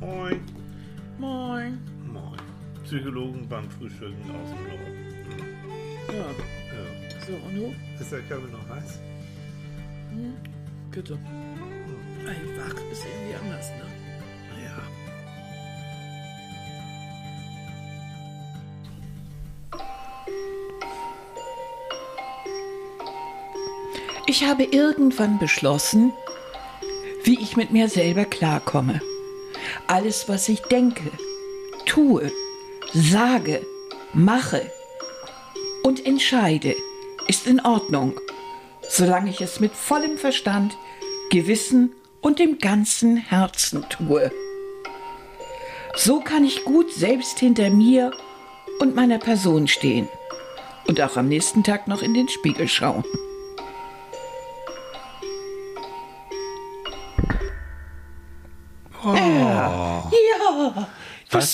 Moin. Moin. Moin. Psychologen beim Frühstücken aus dem Norden. Ja, Ja. so und du? Ist der Körper noch heiß? Bitte. Ey, wach ist irgendwie anders, ne? Ja. Ich habe irgendwann beschlossen, wie ich mit mir selber klarkomme. Alles, was ich denke, tue, sage, mache und entscheide, ist in Ordnung, solange ich es mit vollem Verstand, Gewissen und dem ganzen Herzen tue. So kann ich gut selbst hinter mir und meiner Person stehen und auch am nächsten Tag noch in den Spiegel schauen.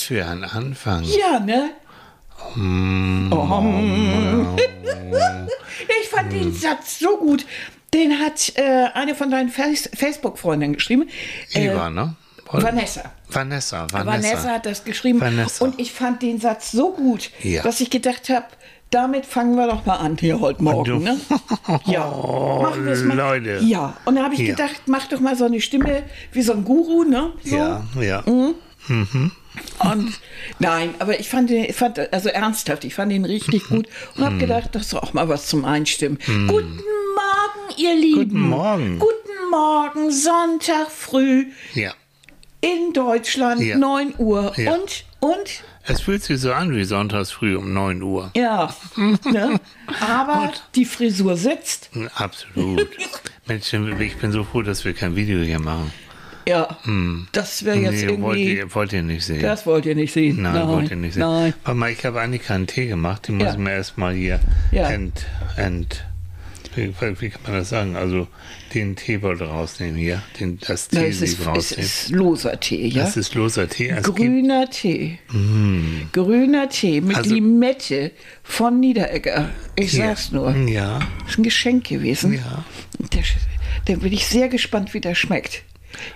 Für ein Anfang. ja, ne? Oh. ich fand den Satz so gut. Den hat äh, eine von deinen Face Facebook-Freundinnen geschrieben. Äh, Eva, ne? Oder? Vanessa. Vanessa. Vanessa. Vanessa hat das geschrieben. Vanessa. Und ich fand den Satz so gut, Ja. dass ich gedacht habe, damit fangen wir doch mal an hier heute Morgen. Ne? Ja, machen wir's mal. Leute. Ja, und da habe ich Ja. gedacht, mach doch mal so eine Stimme wie so ein Guru, ne? So. Ja, ja. Und nein, aber ich fand, den, ich fand, also ernsthaft, ich fand ihn richtig gut und habe gedacht, das ist auch mal was zum Einstimmen. Guten Morgen, ihr Lieben. Guten Morgen. Guten Morgen, Sonntag früh Ja. in Deutschland, Ja. 9 Uhr. Ja. Und, und, Es fühlt sich so an wie sonntags früh um 9 Uhr. ja. ne? Aber die Frisur sitzt. Absolut. Mensch, ich bin so froh, dass wir kein Video hier machen. Ja, das wäre jetzt Hm. nee, wollt irgendwie. ihr, wollt ihr nicht sehen. Das wollt ihr nicht sehen. Nein, wollt ihr nicht sehen. Nein. Warte mal, ich habe eigentlich keinen Tee gemacht. Ja. muss ich mir erstmal hier Ja. ent, ent, wie, wie kann man das sagen? Also den Teebeutel rausnehmen hier, den, das es, Teesieb ist, rausnehmen. ist loser Tee, ja? Das ist loser Tee. Es Grüner Tee. Grüner Tee mit Also- Limette von Niederegger. Ich Ja. sag's nur. ja, Ist ein Geschenk gewesen. Ja. Der, der bin ich sehr gespannt, wie der schmeckt.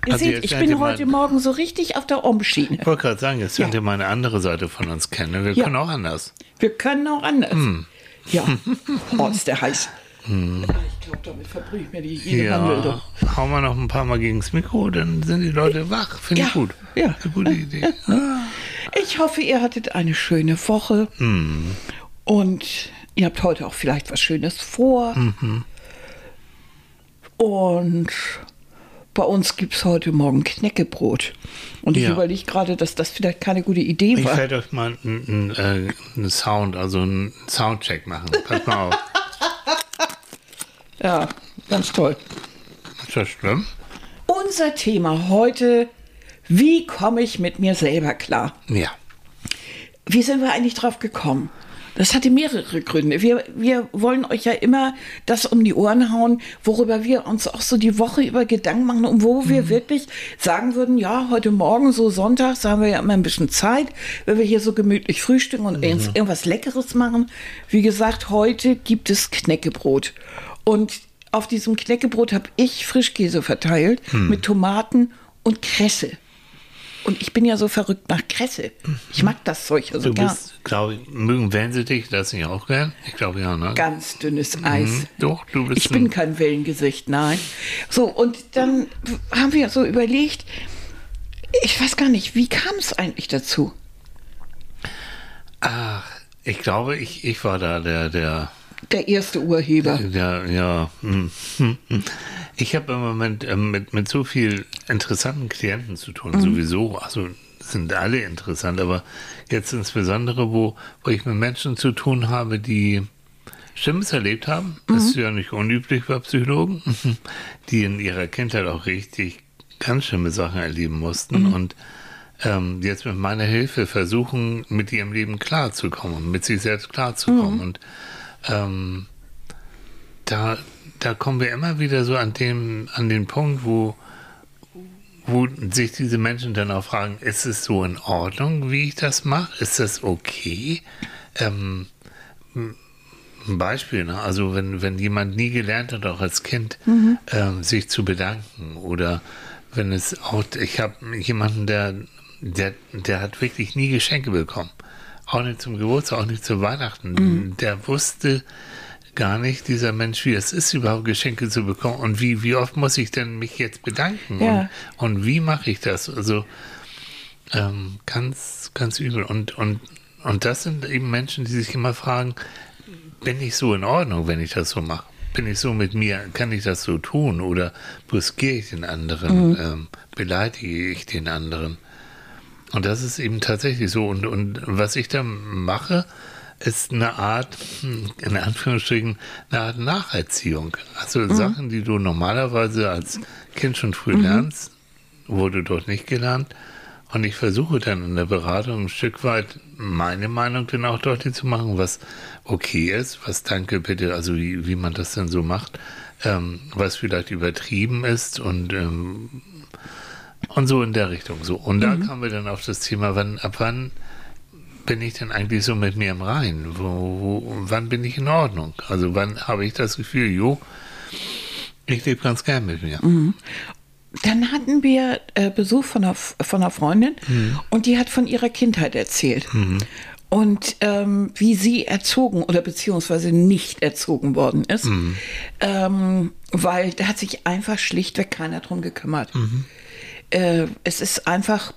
Ihr Also seht, ich bin heute Morgen so richtig auf der Omschiene. ich wollte gerade sagen, jetzt könnt Ja. ihr mal eine andere Seite von uns kennen. Wir Ja. können auch anders. Wir können auch anders. Hm. Ja. Oh, ist der heiß. Ich glaube, damit verbrühe ich mir die jede. Ja, hauen wir noch ein paar Mal gegens Mikro, dann sind die Leute wach. Finde ich Ja. gut. Ja. Eine gute Idee. Ich hoffe, ihr hattet eine schöne Woche. Hm. Und ihr habt heute auch vielleicht was Schönes vor. Mhm. Und bei uns gibt es heute Morgen Knäckebrot. Und ich Ja. überlege gerade, dass das vielleicht keine gute Idee Ich war. werde euch mal einen äh, einen Sound, also einen Soundcheck machen. Pass mal auf. Ja, ganz toll. Ist das schlimm? Unser Thema heute, wie komme ich mit mir selber klar? Ja. Wie sind wir eigentlich drauf gekommen? Das hatte mehrere Gründe. Wir, wir wollen euch ja immer das um die Ohren hauen, worüber wir uns auch so die Woche über Gedanken machen und wo wir wirklich sagen würden, ja, heute Morgen, so sonntags, haben wir ja immer ein bisschen Zeit, wenn wir hier so gemütlich frühstücken und uns irgendwas Leckeres machen. Wie gesagt, heute gibt es Knäckebrot. Und auf diesem Knäckebrot habe ich Frischkäse verteilt mit Tomaten und Kresse. Und ich bin ja so verrückt nach Kresse. Ich mag das Zeug also Du gern. bist, glaube ich, mögen dich das nicht auch gern? Ich glaube ja, ne? Ganz dünnes Eis. Mhm. Doch, du bist Ich bin ein- kein Wellengesicht, nein. So, und dann haben wir so überlegt, ich weiß gar nicht, wie kam es eigentlich dazu? Ach, ich glaube, ich, ich war da der, der, Der erste Urheber. der, ja. hm, hm, hm. Ich habe im Moment ähm, mit, mit so viel interessanten Klienten zu tun, Mhm. sowieso. Also sind alle interessant, aber jetzt insbesondere, wo, wo ich mit Menschen zu tun habe, die Schlimmes erlebt haben. Das ist ja nicht unüblich bei Psychologen, die in ihrer Kindheit auch richtig ganz schlimme Sachen erleben mussten und ähm, jetzt mit meiner Hilfe versuchen, mit ihrem Leben klarzukommen, mit sich selbst klarzukommen. Und ähm, da, da kommen wir immer wieder so an dem, an den Punkt, wo, wo sich diese Menschen dann auch fragen, ist es so in Ordnung, wie ich das mache? Ist das okay? Ähm, ein Beispiel, ne? also wenn, wenn jemand nie gelernt hat, auch als Kind, ähm, sich zu bedanken oder wenn es auch, ich habe jemanden, der, der, der hat wirklich nie Geschenke bekommen. Auch nicht zum Geburtstag, auch nicht zu Weihnachten. Mhm. Der wusste gar nicht, dieser Mensch, wie es ist, überhaupt Geschenke zu bekommen und wie, wie oft muss ich denn mich jetzt bedanken ja. und, und wie mache ich das? Also ähm, ganz, ganz übel. Und, und, und das sind eben Menschen, die sich immer fragen, bin ich so in Ordnung, wenn ich das so mache? Bin ich so mit mir, kann ich das so tun oder brüskiere ich den anderen, mhm. ähm, beleidige ich den anderen? Und das ist eben tatsächlich so. Und, und was ich da mache, ist eine Art, in Anführungsstrichen, eine Art Nacherziehung. Also mhm. Sachen, die du normalerweise als Kind schon früh mhm. lernst, wurde dort nicht gelernt. Und ich versuche dann in der Beratung ein Stück weit meine Meinung dann auch deutlich zu machen, was okay ist, was danke bitte, also wie, wie man das dann so macht, ähm, was vielleicht übertrieben ist und, ähm, und so in der Richtung. So. Und da mhm. kommen wir dann auf das Thema, wann, ab wann bin ich denn eigentlich so mit mir im Reinen? Wo, wo, wann bin ich in Ordnung? Also wann habe ich das Gefühl, jo, ich lebe ganz gern mit mir. Mhm. Dann hatten wir äh, Besuch von einer, von einer Freundin mhm. und die hat von ihrer Kindheit erzählt. Mhm. Und ähm, wie sie erzogen oder beziehungsweise nicht erzogen worden ist, mhm. ähm, weil da hat sich einfach schlichtweg keiner drum gekümmert. Äh, es ist einfach,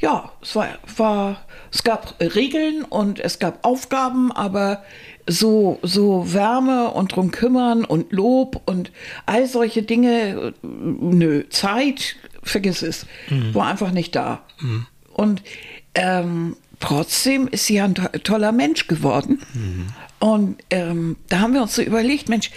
ja, es war, war, es gab Regeln und es gab Aufgaben, aber so, so Wärme und drum kümmern und Lob und all solche Dinge, nö, Zeit, vergiss es, mhm. war einfach nicht da. Mhm. Und ähm, trotzdem ist sie ein toller Mensch geworden. Mhm. Und ähm, da haben wir uns so überlegt, Mensch,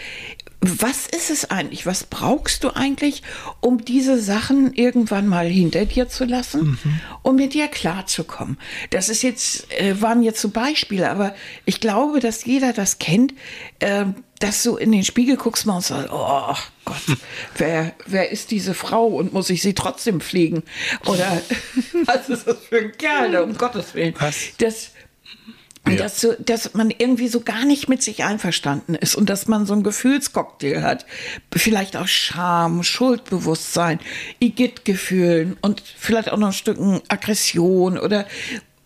was ist es eigentlich? Was brauchst du eigentlich, um diese Sachen irgendwann mal hinter dir zu lassen, mhm. um mit dir klarzukommen? Das ist jetzt, äh, waren jetzt so Beispiele, aber ich glaube, dass jeder das kennt, äh, dass du in den Spiegel guckst mal und sagst, oh Gott, wer, wer ist diese Frau und muss ich sie trotzdem pflegen? Oder was ist das für ein Kerl, um Gottes Willen? Was? Das, ja. Dass, so, dass man irgendwie so gar nicht mit sich einverstanden ist und dass man so einen Gefühlscocktail hat. Vielleicht auch Scham, Schuldbewusstsein, Igitt-Gefühlen und vielleicht auch noch ein Stück Aggression oder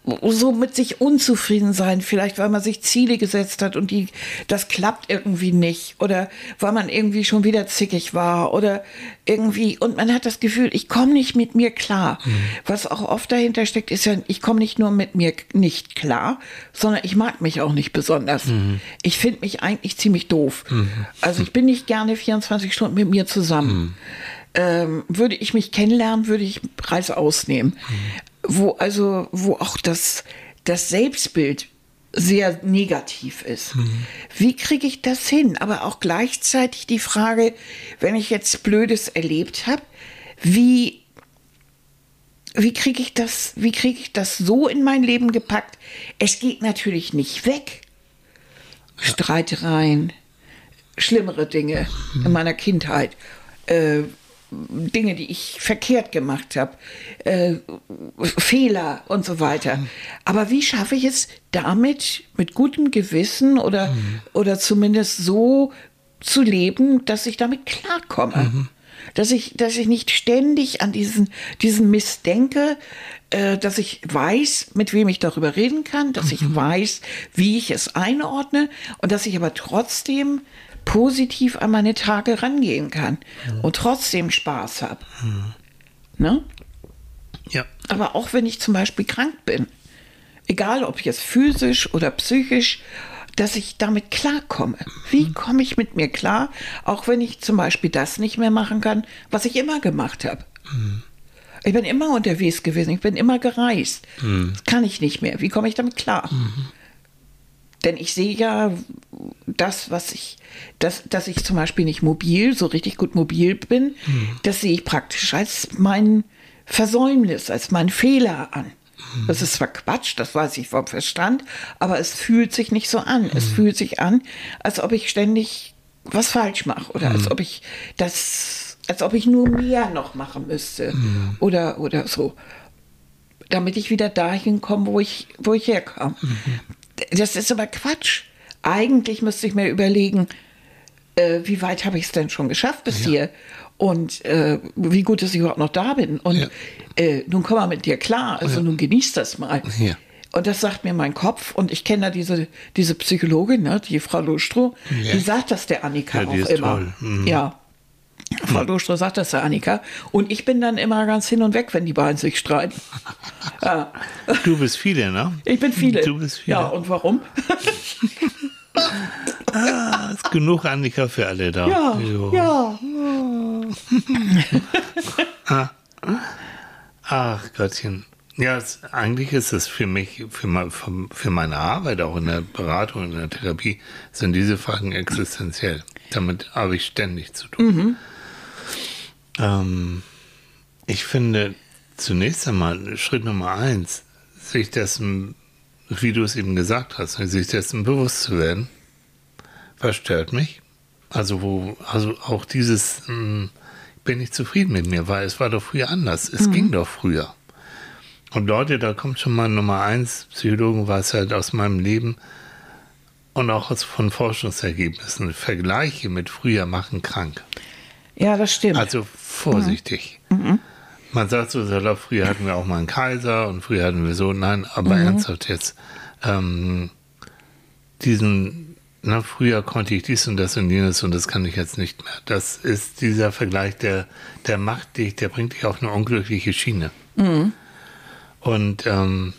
so mit sich unzufrieden sein, vielleicht weil man sich Ziele gesetzt hat und die, das klappt irgendwie nicht oder weil man irgendwie schon wieder zickig war oder irgendwie und man hat das Gefühl, ich komme nicht mit mir klar. Mhm. Was auch oft dahinter steckt, ist ja, ich komme nicht nur mit mir nicht klar, sondern ich mag mich auch nicht besonders. Mhm. Ich finde mich eigentlich ziemlich doof. Mhm. Also ich bin nicht gerne 24 Stunden mit mir zusammen. Mhm. Ähm, würde ich mich kennenlernen, würde ich Preis ausnehmen. Wo also, wo auch das, das Selbstbild sehr negativ ist. Mhm. Wie kriege ich das hin? Aber auch gleichzeitig die Frage, wenn ich jetzt Blödes erlebt habe, wie, wie kriege ich das, wie kriege ich das so in mein Leben gepackt? Es geht natürlich nicht weg. Ja. Streitereien, schlimmere Dinge mhm. in meiner Kindheit, äh, Dinge, die ich verkehrt gemacht habe, äh, Fehler und so weiter. Aber wie schaffe ich es damit mit gutem Gewissen oder, mhm. oder zumindest so zu leben, dass ich damit klarkomme? Mhm. Dass ich, dass ich nicht ständig an diesen, diesen Mist denke, äh, dass ich weiß, mit wem ich darüber reden kann, dass mhm. ich weiß, wie ich es einordne und dass ich aber trotzdem positiv an meine Tage rangehen kann mhm. und trotzdem Spaß habe. Mhm. Ne? Ja. Aber auch wenn ich zum Beispiel krank bin, egal ob jetzt physisch oder psychisch, dass ich damit klarkomme. Wie mhm. komme ich mit mir klar, auch wenn ich zum Beispiel das nicht mehr machen kann, was ich immer gemacht habe? Mhm. Ich bin immer unterwegs gewesen, ich bin immer gereist. Mhm. Das kann ich nicht mehr. Wie komme ich damit klar? Mhm. Denn ich sehe ja das, was ich, das, dass ich zum Beispiel nicht mobil, so richtig gut mobil bin, mhm. das sehe ich praktisch als mein Versäumnis, als mein Fehler an. Mhm. Das ist zwar Quatsch, das weiß ich vom Verstand, aber es fühlt sich nicht so an. Mhm. Es fühlt sich an, als ob ich ständig was falsch mache oder als mhm. ob ich das, als ob ich nur mehr noch machen müsste mhm. oder, oder so damit ich wieder dahin komme, wo ich, wo ich herkam. Mhm das ist aber Quatsch. Eigentlich müsste ich mir überlegen, äh, wie weit habe ich es denn schon geschafft bis ja. hier? und äh, wie gut, dass ich überhaupt noch da bin. Und Ja. äh, nun komm mal mit dir klar, also nun genieß das mal. Ja. Und das sagt mir mein Kopf. Und ich kenne da diese, diese Psychologin, ne, die Frau Lustrow, Ja. die sagt das der Annika Ja, auch die ist immer. toll. Mhm. Ja. Frau Lustrow sagt das der Annika. Und ich bin dann immer ganz hin und weg, wenn die beiden sich streiten. ja. Du bist viele, ne? Ich bin viele. Du bist viele. Ja, und warum? Ah, ist genug Annika für alle da. Ja, Jo. ja. Ach Gottchen. Ja, es, eigentlich ist es für mich, für, mein, für, für meine Arbeit, auch in der Beratung, in der Therapie, sind diese Fragen existenziell. Damit habe ich ständig zu tun. Ähm, ich finde zunächst einmal Schritt Nummer eins, sich dessen, wie du es eben gesagt hast, sich dessen bewusst zu werden, was stört mich. Also wo, also auch dieses, mh, bin ich zufrieden mit mir, weil es war doch früher anders. Es ging doch früher. Und Leute, da kommt schon mal Nummer eins, Psychologenweisheit aus meinem Leben und auch aus, von Forschungsergebnissen. Vergleiche mit früher machen krank. Ja, das stimmt. Also vorsichtig. Man sagt so salopp, früher hatten wir auch mal einen Kaiser und früher hatten wir so, nein, aber ernsthaft jetzt. Ähm, diesen, na, früher konnte ich dies und das und jenes und das kann ich jetzt nicht mehr. Das ist dieser Vergleich, der, der macht dich, der bringt dich auf eine unglückliche Schiene. Und ähm,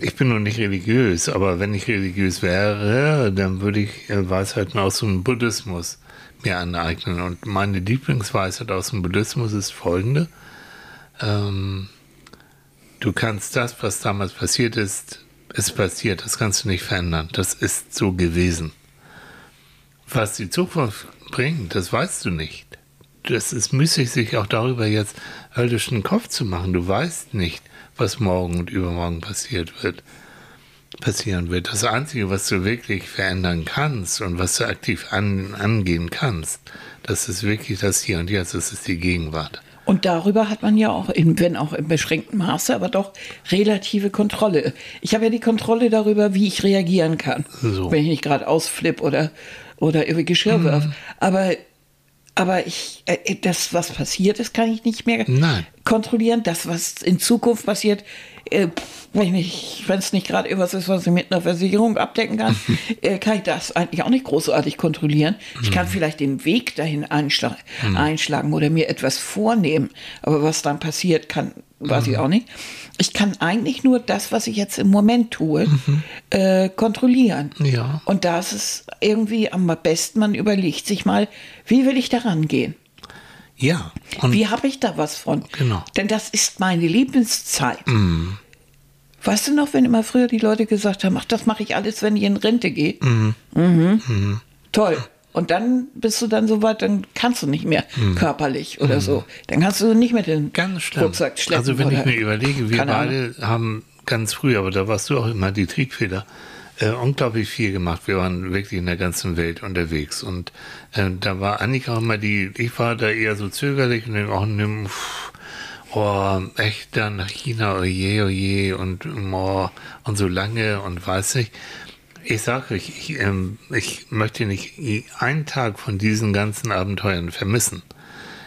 ich bin noch nicht religiös, aber wenn ich religiös wäre, dann würde ich äh, Weisheiten aus dem Buddhismus mir aneignen. Und meine Lieblingsweisheit aus dem Buddhismus ist folgende. Ähm, du kannst das, was damals passiert ist, ist passiert. Das kannst du nicht verändern. Das ist so gewesen. Was die Zukunft bringt, das weißt du nicht. Das ist müßig, sich auch darüber jetzt höllischen Kopf zu machen. Du weißt nicht, was morgen und übermorgen passiert wird, passieren wird. Das Einzige, was du wirklich verändern kannst und was du aktiv an, angehen kannst, das ist wirklich das Hier und Jetzt, das ist die Gegenwart. Und darüber hat man ja auch, in, wenn auch im beschränkten Maße, aber doch relative Kontrolle. Ich habe ja die Kontrolle darüber, wie ich reagieren kann, So. wenn ich nicht gerade ausflipp oder, oder irgendwie Geschirr wirf. Aber, aber ich, äh, das, was passiert ist, kann ich nicht mehr Nein. kontrollieren. Das, was in Zukunft passiert, äh, wenn es nicht gerade irgendwas ist, was ich mit einer Versicherung abdecken kann, äh, kann ich das eigentlich auch nicht großartig kontrollieren. Ich kann vielleicht den Weg dahin einschla einschlagen oder mir etwas vornehmen, aber was dann passiert, kann, weiß ich auch nicht. Ich kann eigentlich nur das, was ich jetzt im Moment tue, äh, kontrollieren. Ja. Und da ist es irgendwie am besten, man überlegt sich mal, wie will ich daran gehen? Ja. Und Wie habe ich da was von? Genau. Denn das ist meine Lebenszeit. Weißt du noch, wenn immer früher die Leute gesagt haben, ach, das mache ich alles, wenn ich in Rente gehe? Mhm. Toll. Und dann bist du dann so weit, dann kannst du nicht mehr körperlich oder so. Dann kannst du nicht mehr den Ganz schlimm. Rucksack schleppen. Also wenn ich mir überlege, wir beide haben ganz früh, aber da warst du auch immer die Triebfeder, äh, unglaublich viel gemacht. Wir waren wirklich in der ganzen Welt unterwegs und äh, da war Annika auch immer die, ich war da eher so zögerlich und dann auch nimm, pff, oh, echt dann nach China, oje, oje und oh, und so lange und weiß nicht. Ich sage euch, ich, ähm, ich möchte nicht einen Tag von diesen ganzen Abenteuern vermissen.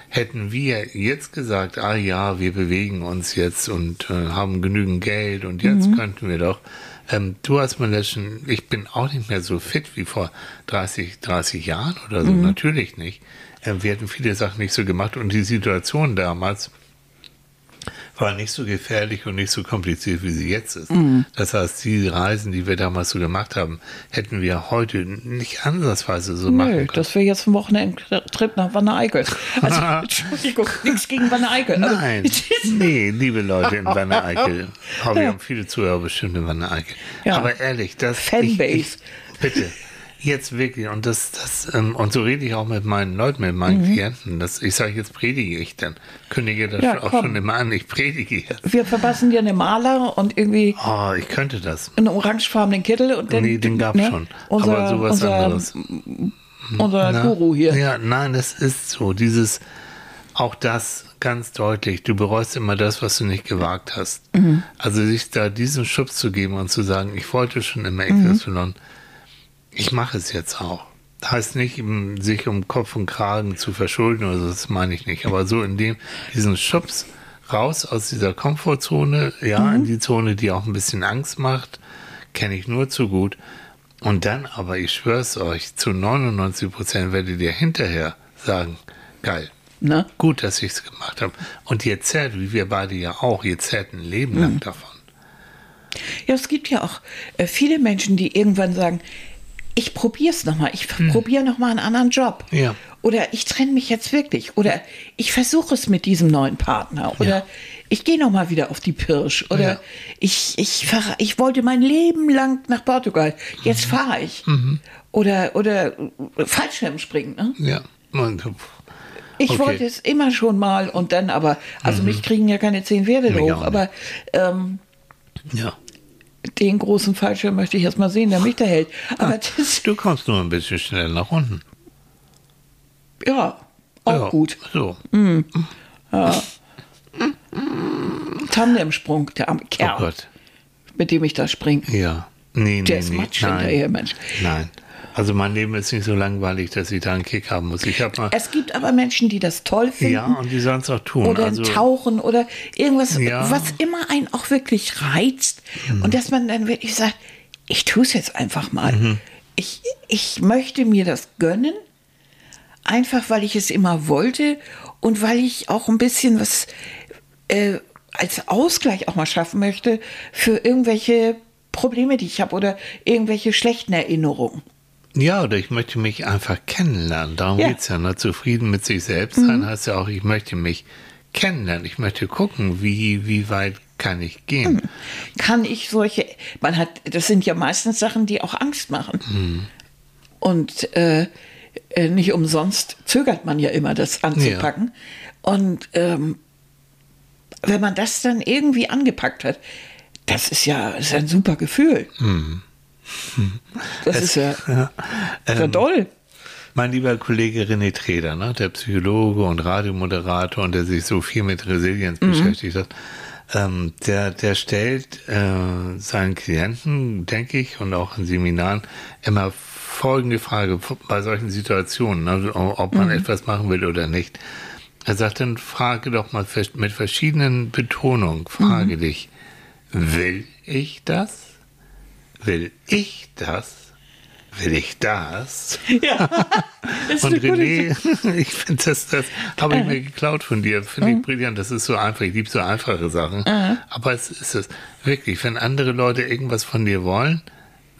Hätten wir jetzt gesagt, ah ja, wir bewegen uns jetzt und äh, haben genügend Geld und jetzt könnten wir doch. Ähm, du hast mal letzten, ich bin auch nicht mehr so fit wie vor 30, 30 Jahren oder so, natürlich nicht. Ähm, wir hätten viele Sachen nicht so gemacht und die Situation damals war nicht so gefährlich und nicht so kompliziert, wie sie jetzt ist. Das heißt, die Reisen, die wir damals so gemacht haben, hätten wir heute nicht ansatzweise so machen Nö, können. das wäre jetzt ein Wochenendtrip nach Wanne Eickel. Also, Entschuldigung, nichts gegen Wanne Eickel. aber- Nein, nee, liebe Leute in Wanne Eickel. Aber wir haben viele Zuhörer bestimmt in Wanne Eickel. Ja. Aber ehrlich, das. Fanbase. Ich, ich, bitte. Jetzt wirklich, und das, das, ähm, und so rede ich auch mit meinen Leuten, mit meinen Klienten. Das, ich sage, jetzt predige ich dann. Kündige das Mhm. Ja, auch komm. schon immer an, ich predige jetzt. Wir verpassen dir eine Maler und irgendwie Oh, ich könnte das. einen orangefarbenen Kittel und dann. Nee, den gab's ne, schon. Unser, Aber sowas unser, anderes. Unser Na, Guru hier. Ja, nein, das ist so. Dieses, auch das ganz deutlich. Du bereust immer das, was du nicht gewagt hast. Mhm. Also sich da diesen Schubs zu geben und zu sagen, ich wollte schon immer Mhm. Ich mache es jetzt auch. heißt nicht, sich um Kopf und Kragen zu verschulden oder so, das meine ich nicht. Aber so in dem, diesen Schubs raus aus dieser Komfortzone, ja, mhm. in die Zone, die auch ein bisschen Angst macht, kenne ich nur zu gut. Und dann aber, ich schwör's euch, zu 99 Prozent werdet ihr hinterher sagen, geil. Na? Gut, dass ich es gemacht habe. Und ihr zerrt, wie wir beide ja auch, ihr zerrt ein Leben lang mhm. davon. Ja, es gibt ja auch äh, viele Menschen, die irgendwann sagen, ich probiere es nochmal, ich hm. probiere nochmal einen anderen Job. Ja. Oder ich trenne mich jetzt wirklich. Oder ich versuche es mit diesem neuen Partner. Oder ja. ich gehe nochmal wieder auf die Pirsch. Oder ja. ich, ich, fahr, ich wollte mein Leben lang nach Portugal. Jetzt mhm. fahre ich. Mhm. Oder, oder Fallschirmspringen. Ne? Ja. Ich okay. wollte es immer schon mal und dann aber, also mhm. mich kriegen ja keine zehn Pferde hoch, aber ähm, ja den großen Fallschirm möchte ich erst mal sehen, der mich da hält. Aber ah, das, du kommst nur ein bisschen schnell nach unten. Ja, auch ja, gut. So. Mm. Ja. Tandemsprung, der arme Kerl, oh mit dem ich da springe. Ja. Nee, der nee, ist nee. Matsch hinterher, Mensch. Nein. Also mein Leben ist nicht so langweilig, dass ich da einen Kick haben muss. Ich mal es gibt aber Menschen, die das toll finden. Ja, und die sollen es auch tun. Oder also, Tauchen oder irgendwas, ja. was immer einen auch wirklich reizt. Mhm. Und dass man dann wirklich sagt, ich tue es jetzt einfach mal. Mhm. Ich, ich möchte mir das gönnen, einfach weil ich es immer wollte und weil ich auch ein bisschen was äh, als Ausgleich auch mal schaffen möchte für irgendwelche Probleme, die ich habe oder irgendwelche schlechten Erinnerungen. Ja, oder ich möchte mich einfach kennenlernen. Darum ja. geht es ja. Ne? Zufrieden mit sich selbst sein mhm. heißt ja auch, ich möchte mich kennenlernen. Ich möchte gucken, wie, wie weit kann ich gehen. Mhm. Kann ich solche, man hat, das sind ja meistens Sachen, die auch Angst machen. Mhm. Und äh, äh nicht umsonst zögert man ja immer, das anzupacken. Ja. Und ähm, wenn man das dann irgendwie angepackt hat, das ist ja, ist ein super Gefühl. Mhm. Das es, ist ja, ja, ähm, toll. Mein lieber Kollege René Treder, ne, der Psychologe und Radiomoderator und der sich so viel mit Resilienz mhm. beschäftigt hat, ähm, der, der stellt äh, seinen Klienten, denke ich, und auch in Seminaren immer folgende Frage bei solchen Situationen, ne, ob man mhm. etwas machen will oder nicht. Er sagt dann, frage doch mal mit verschiedenen Betonungen, frage mhm. dich, will ich das? Will ich das? Will ich das? Ja. Das und René, ich finde das, das habe ich mir geklaut von dir. Finde ich mhm. brillant. Das ist so einfach. Ich liebe so einfache Sachen. Mhm. Aber es ist es wirklich, wenn andere Leute irgendwas von dir wollen,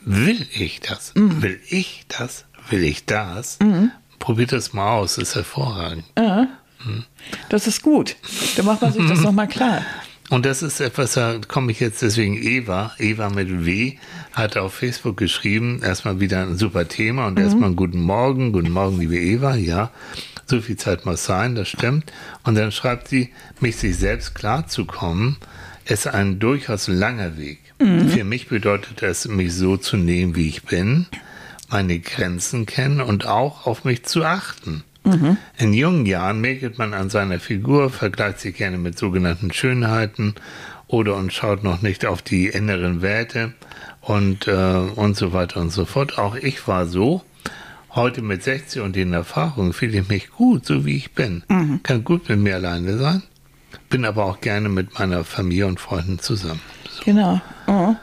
will ich das? Mhm. Will ich das? Will ich das? Mhm. Probiert das mal aus. Das ist hervorragend. Mhm. Das ist gut. Da macht man sich das nochmal klar. Und das ist etwas, da komme ich jetzt deswegen Eva, Eva mit W, hat auf Facebook geschrieben, erstmal wieder ein super Thema und mhm. erstmal guten Morgen, guten Morgen, liebe Eva, ja, so viel Zeit muss sein, das stimmt. Und dann schreibt sie, mich sich selbst klar zu kommen, ist ein durchaus langer Weg. Mhm. Für mich bedeutet es, mich so zu nehmen, wie ich bin, meine Grenzen kennen und auch auf mich zu achten. Mhm. In jungen Jahren mäkelt man an seiner Figur, vergleicht sich gerne mit sogenannten Schönheiten oder und schaut noch nicht auf die inneren Werte und, äh, und so weiter und so fort. Auch ich war so. Heute mit 60 und den Erfahrungen fühle ich mich gut, so wie ich bin. Mhm. Kann gut mit mir alleine sein, bin aber auch gerne mit meiner Familie und Freunden zusammen. So. Genau. Oh.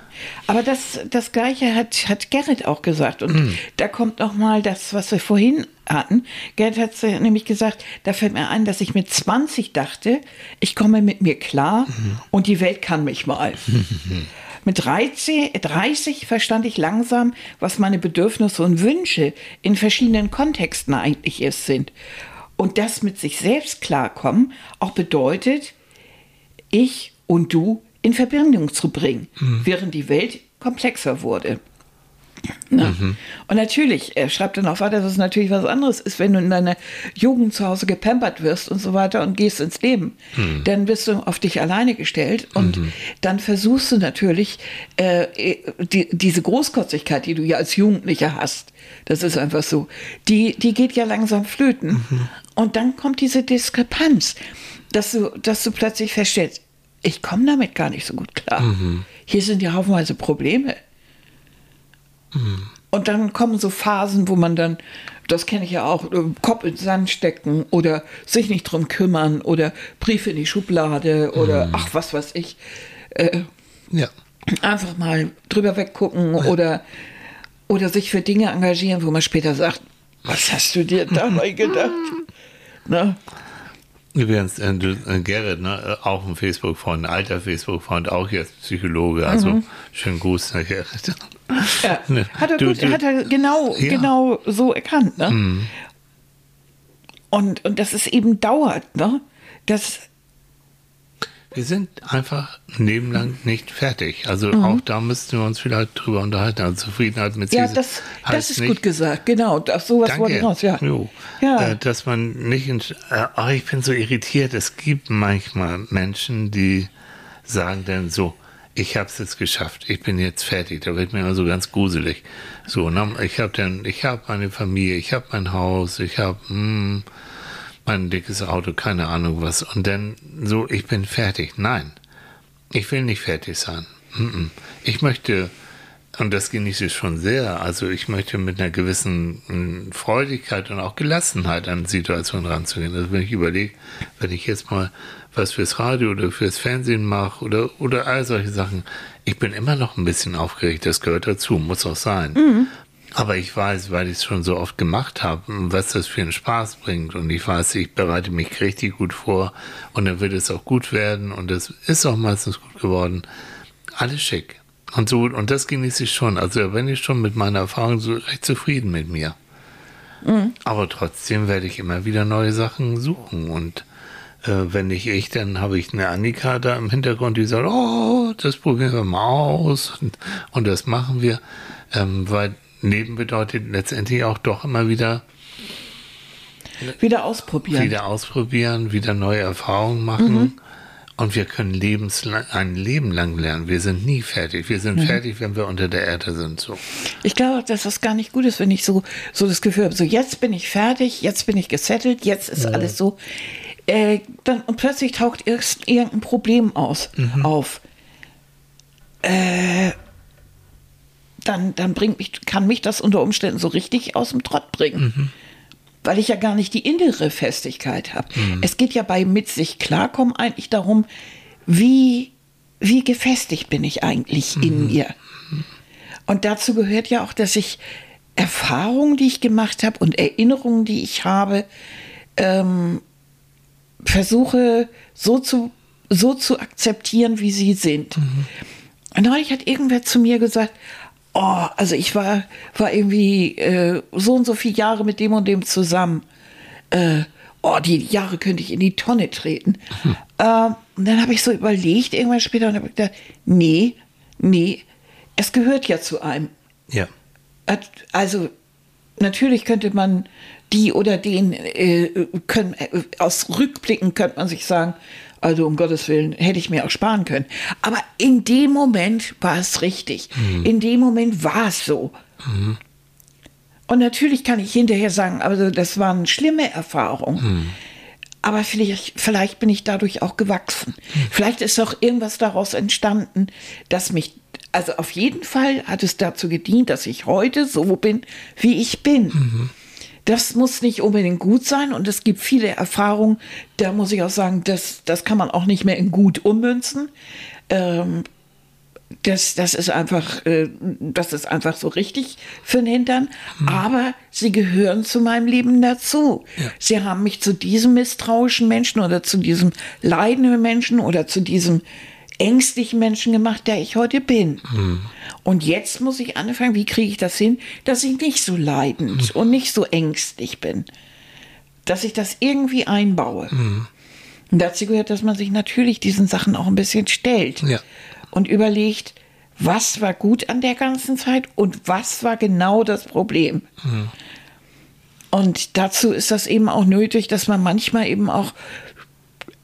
Aber das, das Gleiche hat, hat Gerrit auch gesagt. Und mm. da kommt noch mal das, was wir vorhin hatten. Gerrit hat nämlich gesagt, da fällt mir ein, dass ich mit 20 dachte, ich komme mit mir klar mm. und die Welt kann mich mal. Mit 30, 30 verstand ich langsam, was meine Bedürfnisse und Wünsche in verschiedenen Kontexten eigentlich erst sind. Und das mit sich selbst klarkommen auch bedeutet, ich und du in Verbindung zu bringen, mhm. während die Welt komplexer wurde. Mhm. Und natürlich, er schreibt dann auch weiter, dass es natürlich was anderes ist, wenn du in deiner Jugend zu Hause gepampert wirst und so weiter und gehst ins Leben. Mhm. Dann bist du auf dich alleine gestellt und mhm. dann versuchst du natürlich äh, die, diese Großkotzigkeit, die du ja als Jugendlicher hast, das ist einfach so, die, die geht ja langsam flöten. Mhm. Und dann kommt diese Diskrepanz, dass du, dass du plötzlich feststellst, ich komme damit gar nicht so gut klar. Mhm. Hier sind ja haufenweise Probleme. Mhm. Und dann kommen so Phasen, wo man dann, das kenne ich ja auch, äh, Kopf in den Sand stecken oder sich nicht drum kümmern oder Briefe in die Schublade oder ach, was weiß ich. Äh, Ja. einfach mal drüber weggucken oder, oder sich für Dinge engagieren, wo man später sagt, was hast du dir dabei gedacht? Ne? Übrigens, äh, äh, Gerrit, ne, äh, auch ein Facebook-Freund, ein alter Facebook-Freund, auch jetzt Psychologe, also schönen Gruß, ne, Gerrit. Ja. Ne, Hat er, du- gut, du- hat er genau, Ja. genau so erkannt. Ne? Und, und dass es eben dauert. Ne? Das, Wir sind einfach ein Leben lang nicht fertig. Also Mhm. auch da müssten wir uns vielleicht drüber unterhalten. Also Zufriedenheit mit ja, sich das, das ist nicht, gut gesagt. Genau, das, sowas wollte ich Danke. raus. Ja. Jo. Ja. Äh, dass man nicht, in, äh, oh, ich bin so irritiert. Es gibt manchmal Menschen, die sagen dann so, ich habe es jetzt geschafft, ich bin jetzt fertig. Da wird mir immer so ganz gruselig. So, ne? ich habe dann, ich habe meine Familie, ich habe mein Haus, ich habe hm, mein dickes Auto, keine Ahnung was. Und dann so, ich bin fertig. Nein, ich will nicht fertig sein. Ich möchte, und das genieße ich schon sehr, also ich möchte mit einer gewissen mm, Freudigkeit und auch Gelassenheit an Situationen ranzugehen. Also wenn ich überlege, wenn ich jetzt mal was fürs Radio oder fürs Fernsehen mache oder, oder all solche Sachen, ich bin immer noch ein bisschen aufgeregt, das gehört dazu, muss auch sein. Aber ich weiß, weil ich es schon so oft gemacht habe, was das für einen Spaß bringt. Und ich weiß, ich bereite mich richtig gut vor und dann wird es auch gut werden und es ist auch meistens gut geworden. Alles schick. Und so, und das genieße ich schon. Also da bin ich schon mit meiner Erfahrung so recht zufrieden mit mir. Aber trotzdem werde ich immer wieder neue Sachen suchen. Und äh, wenn nicht ich, dann habe ich eine Annika da im Hintergrund, die sagt, oh, das probieren wir mal aus und, und das machen wir. Ähm, weil Leben bedeutet letztendlich auch doch immer wieder Wieder ausprobieren. wieder ausprobieren, wieder neue Erfahrungen machen. Und wir können lebenslang, ein Leben lang lernen. Wir sind nie fertig. Wir sind fertig, wenn wir unter der Erde sind. So. Ich glaube, dass das gar nicht gut ist, wenn ich so, so das Gefühl habe, so jetzt bin ich fertig, jetzt bin ich gesettelt, jetzt ist alles so. Äh, dann, und plötzlich taucht irgendein Problem aus, auf. Äh, dann, dann bringt mich, kann mich das unter Umständen so richtig aus dem Trott bringen. Weil ich ja gar nicht die innere Festigkeit habe. Es geht ja bei mit sich klarkommen eigentlich darum, wie, wie gefestigt bin ich eigentlich in mir. Und dazu gehört ja auch, dass ich Erfahrungen, die ich gemacht habe und Erinnerungen, die ich habe, ähm, versuche so zu, so zu akzeptieren, wie sie sind. Und neulich hat irgendwer zu mir gesagt, oh, also ich war, war irgendwie äh, so und so viele Jahre mit dem und dem zusammen. Äh, oh, die Jahre könnte ich in die Tonne treten. Ähm, und dann habe ich so überlegt, irgendwann später, und habe gedacht, nee, nee, es gehört ja zu einem. Ja. Also natürlich könnte man die oder den äh, können, äh, aus Rückblicken könnte man sich sagen, also um Gottes Willen hätte ich mir auch sparen können. Aber in dem Moment war es richtig. In dem Moment war es so. Und natürlich kann ich hinterher sagen, also das waren schlimme Erfahrungen. Aber vielleicht, vielleicht bin ich dadurch auch gewachsen. Vielleicht ist auch irgendwas daraus entstanden, dass mich, also auf jeden Fall hat es dazu gedient, dass ich heute so bin, wie ich bin. Das muss nicht unbedingt gut sein und es gibt viele Erfahrungen, da muss ich auch sagen, das, das kann man auch nicht mehr in gut ummünzen. Ähm, das, das ist einfach, äh, das ist einfach so richtig für den Hintern. Aber sie gehören zu meinem Leben dazu. Ja. Sie haben mich zu diesem misstrauischen Menschen oder zu diesem leidenden Menschen oder zu diesem ängstlichen Menschen gemacht, der ich heute bin. Und jetzt muss ich anfangen, wie kriege ich das hin, dass ich nicht so leidend und nicht so ängstlich bin. Dass ich das irgendwie einbaue. Und dazu gehört, dass man sich natürlich diesen Sachen auch ein bisschen stellt Ja. und überlegt, was war gut an der ganzen Zeit und was war genau das Problem. Und dazu ist das eben auch nötig, dass man manchmal eben auch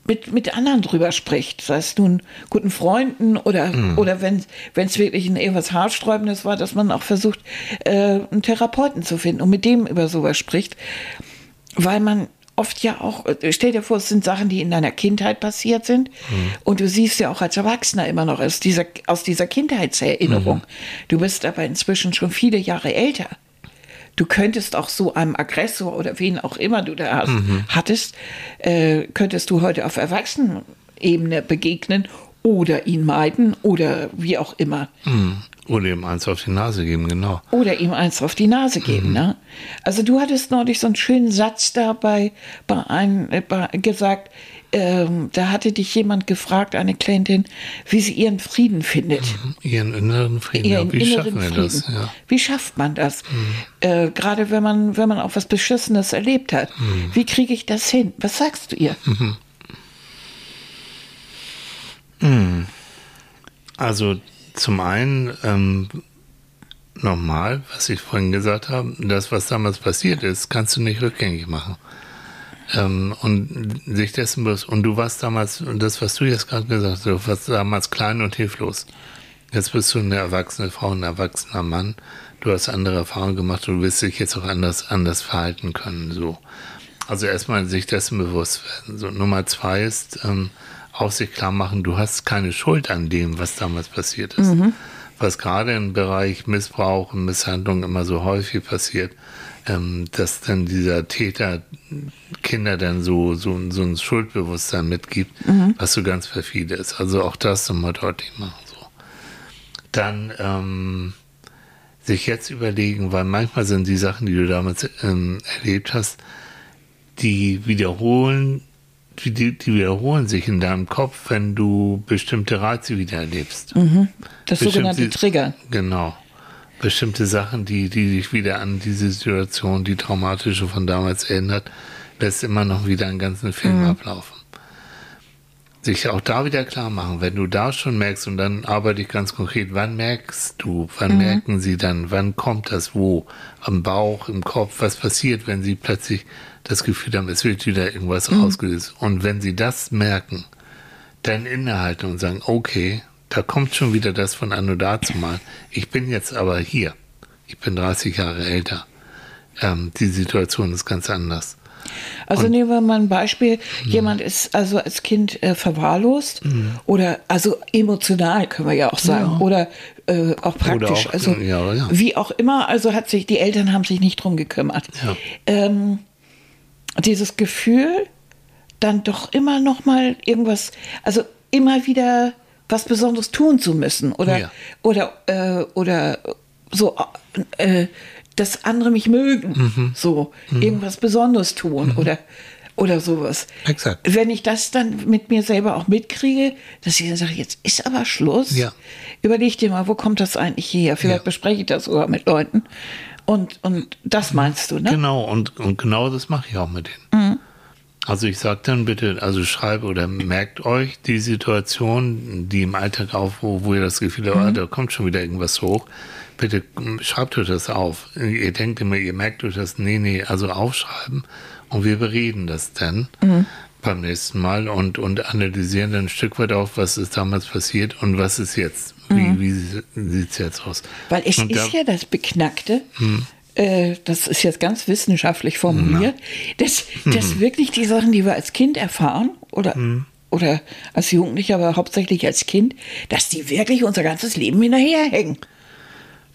mit, mit anderen drüber spricht, sei es nun guten Freunden oder, oder wenn es wirklich ein etwas Haarsträubendes war, dass man auch versucht, äh, einen Therapeuten zu finden und mit dem über sowas spricht, weil man oft ja auch, äh, stell dir vor, es sind Sachen, die in deiner Kindheit passiert sind. Und du siehst ja auch als Erwachsener immer noch aus dieser, aus dieser Kindheitserinnerung. Du bist aber inzwischen schon viele Jahre älter. Du könntest auch so einem Aggressor oder wen auch immer du da hast, hattest, äh, könntest du heute auf Erwachsenenebene begegnen oder ihn meiden oder wie auch immer. Oder ihm eins auf die Nase geben, genau. Oder ihm eins auf die Nase geben. Ne? Also du hattest neulich so einen schönen Satz da bei, bei einem äh, bei, gesagt, ähm, da hatte dich jemand gefragt, eine Klientin, wie sie ihren Frieden findet. Ihren inneren Frieden. Ihren ja, wie inneren schaffen wir das? Ja. Wie schafft man das? Äh, Gerade wenn man, wenn man auch was Beschissenes erlebt hat. Wie kriege ich das hin? Was sagst du ihr? Also zum einen ähm, nochmal, was ich vorhin gesagt habe, das, was damals passiert ist, kannst du nicht rückgängig machen. Ähm, und sich dessen bewusst, und du warst damals, und das, was du jetzt gerade gesagt hast, du warst damals klein und hilflos. Jetzt bist du eine erwachsene Frau, ein erwachsener Mann. Du hast andere Erfahrungen gemacht und du wirst dich jetzt auch anders, anders verhalten können. So. Also erstmal sich dessen bewusst werden. So, Nummer zwei ist, ähm, auch sich klar machen, du hast keine Schuld an dem, was damals passiert ist. Was gerade im Bereich Missbrauch und Misshandlung immer so häufig passiert, ähm, dass dann dieser Täter Kinder dann so, so, so ein Schuldbewusstsein mitgibt, was so ganz perfide ist. Also auch das nochmal deutlich machen. So. Dann ähm, sich jetzt überlegen, weil manchmal sind die Sachen, die du damals ähm, erlebt hast, die wiederholen, die, die wiederholen sich in deinem Kopf, wenn du bestimmte Reize wieder erlebst. Das sogenannte Bestimmte- Trigger. Genau. Bestimmte Sachen, die, die dich wieder an diese Situation, die traumatische von damals erinnert, lässt immer noch wieder einen ganzen Film ablaufen. Sich auch da wieder klar machen, wenn du da schon merkst, und dann arbeite ich ganz konkret, wann merkst du, wann merken sie dann, wann kommt das wo, am Bauch, im Kopf, was passiert, wenn sie plötzlich das Gefühl haben, es wird wieder irgendwas ausgelöst. Und wenn sie das merken, dann innehalten und sagen, okay, da kommt schon wieder das von anno dazu mal. Ich bin jetzt aber hier. Ich bin 30 Jahre älter. Ähm, die Situation ist ganz anders. Also nehmen wir mal ein Beispiel. Jemand ist also als Kind äh, verwahrlost oder also emotional können wir ja auch sagen oder äh, auch praktisch. auch, also ja, ja. wie auch immer. Also hat sich die Eltern haben sich nicht drum gekümmert. Ja. Ähm, dieses Gefühl, dann doch immer noch mal irgendwas, also immer wieder was Besonderes tun zu müssen oder Ja. oder äh, oder so, äh, dass andere mich mögen, Mhm. so irgendwas Besonderes tun oder oder sowas. Exakt. Wenn ich das dann mit mir selber auch mitkriege, dass ich dann sage, jetzt ist aber Schluss. Ja. Überleg dir mal, wo kommt das eigentlich her? Vielleicht Ja. bespreche ich das sogar mit Leuten. Und, und das meinst du, ne? Genau, und, und genau das mache ich auch mit denen. Also ich sage dann bitte, also schreibe oder merkt euch die Situation, die im Alltag auf, wo, ihr das Gefühl habt, ah, da kommt schon wieder irgendwas hoch. Bitte mm, schreibt euch das auf. Ihr denkt immer, ihr merkt euch das, nee, nee, also aufschreiben und wir bereden das dann beim nächsten Mal und, und analysieren dann ein Stück weit auf, was ist damals passiert und was ist jetzt. Wie, wie sieht es jetzt aus? Weil es und ist da- ja das Beknackte, Hm. Äh, das ist jetzt ganz wissenschaftlich formuliert, dass, Hm. dass wirklich die Sachen, die wir als Kind erfahren oder, oder als Jugendlicher, aber hauptsächlich als Kind, dass die wirklich unser ganzes Leben hinterherhängen.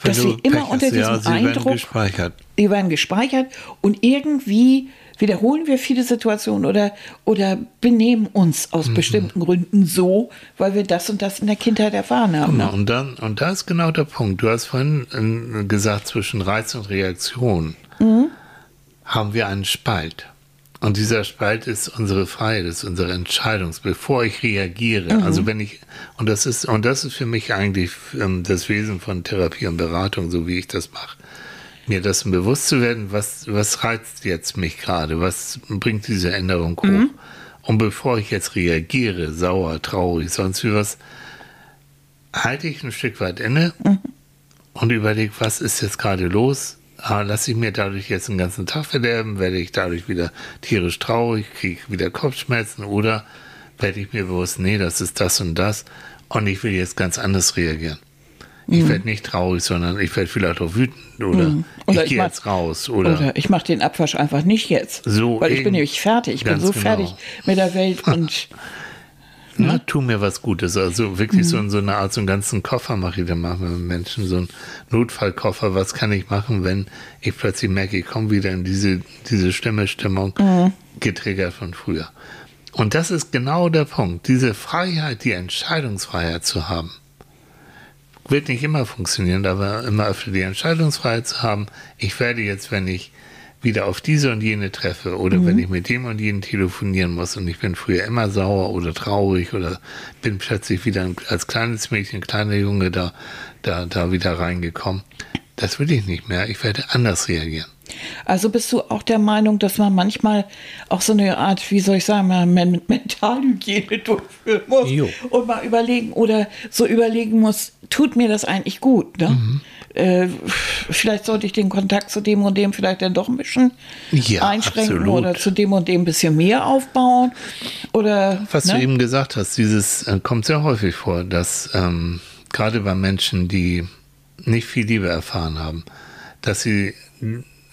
Dass sie immer Pech unter hast, ja, diesem sie werden Eindruck- gespeichert. Die werden gespeichert und irgendwie wiederholen wir viele Situationen oder, oder benehmen uns Mhm. aus bestimmten Gründen so, weil wir das und das in der Kindheit erfahren haben. Genau, Ne? und, dann, und da ist genau der Punkt. Du hast vorhin äh, gesagt, zwischen Reiz und Reaktion haben wir einen Spalt. Und dieser Spalt ist unsere Freiheit, ist unsere Entscheidung, bevor ich reagiere. Also wenn ich, und das ist, und das ist für mich eigentlich ähm, das Wesen von Therapie und Beratung, so wie ich das mache. Mir das bewusst zu werden, was, was reizt jetzt mich gerade, was bringt diese Änderung hoch. Und bevor ich jetzt reagiere, sauer, traurig, sonst wie was, halte ich ein Stück weit inne und überlege, was ist jetzt gerade los? Ah, Lasse ich mir dadurch jetzt den ganzen Tag verderben? Werde ich dadurch wieder tierisch traurig? Kriege ich wieder Kopfschmerzen? Oder werde ich mir bewusst, nee, das ist das und das und ich will jetzt ganz anders reagieren? Ich werde nicht traurig, sondern ich werde vielleicht auch wütend oder, Oder ich ich gehe jetzt raus oder, Oder ich mache den Abwasch einfach nicht jetzt. So weil ich bin nämlich fertig. Ich bin so genau. fertig mit der Welt und na, tu mir was Gutes. Also wirklich Mhm. so, in so eine Art, so einen ganzen Koffer mache ich dann manchmal mit Menschen, so einen Notfallkoffer. Was kann ich machen, wenn ich plötzlich merke, ich komme wieder in diese, diese Stimme, Stimmung, Mhm. getriggert von früher. Und das ist genau der Punkt. Diese Freiheit, die Entscheidungsfreiheit zu haben. Wird nicht immer funktionieren, aber immer öfter die Entscheidungsfreiheit zu haben. Ich werde jetzt, wenn ich wieder auf diese und jene treffe oder wenn ich mit dem und jenen telefonieren muss und ich bin früher immer sauer oder traurig oder bin plötzlich wieder als kleines Mädchen, kleiner Junge da, da, da wieder reingekommen. Das will ich nicht mehr. Ich werde anders reagieren. Also bist du auch der Meinung, dass man manchmal auch so eine Art, wie soll ich sagen, Men Mentalhygiene durchführen muss Jo. und mal überlegen oder so überlegen muss, tut mir das eigentlich gut? Ne? Mhm. Äh, vielleicht sollte ich den Kontakt zu dem und dem vielleicht dann doch ein bisschen Ja, einschränken absolut. oder zu dem und dem ein bisschen mehr aufbauen oder Was ne? du eben gesagt hast, dieses äh, kommt sehr häufig vor, dass ähm, gerade bei Menschen, die nicht viel Liebe erfahren haben, dass sie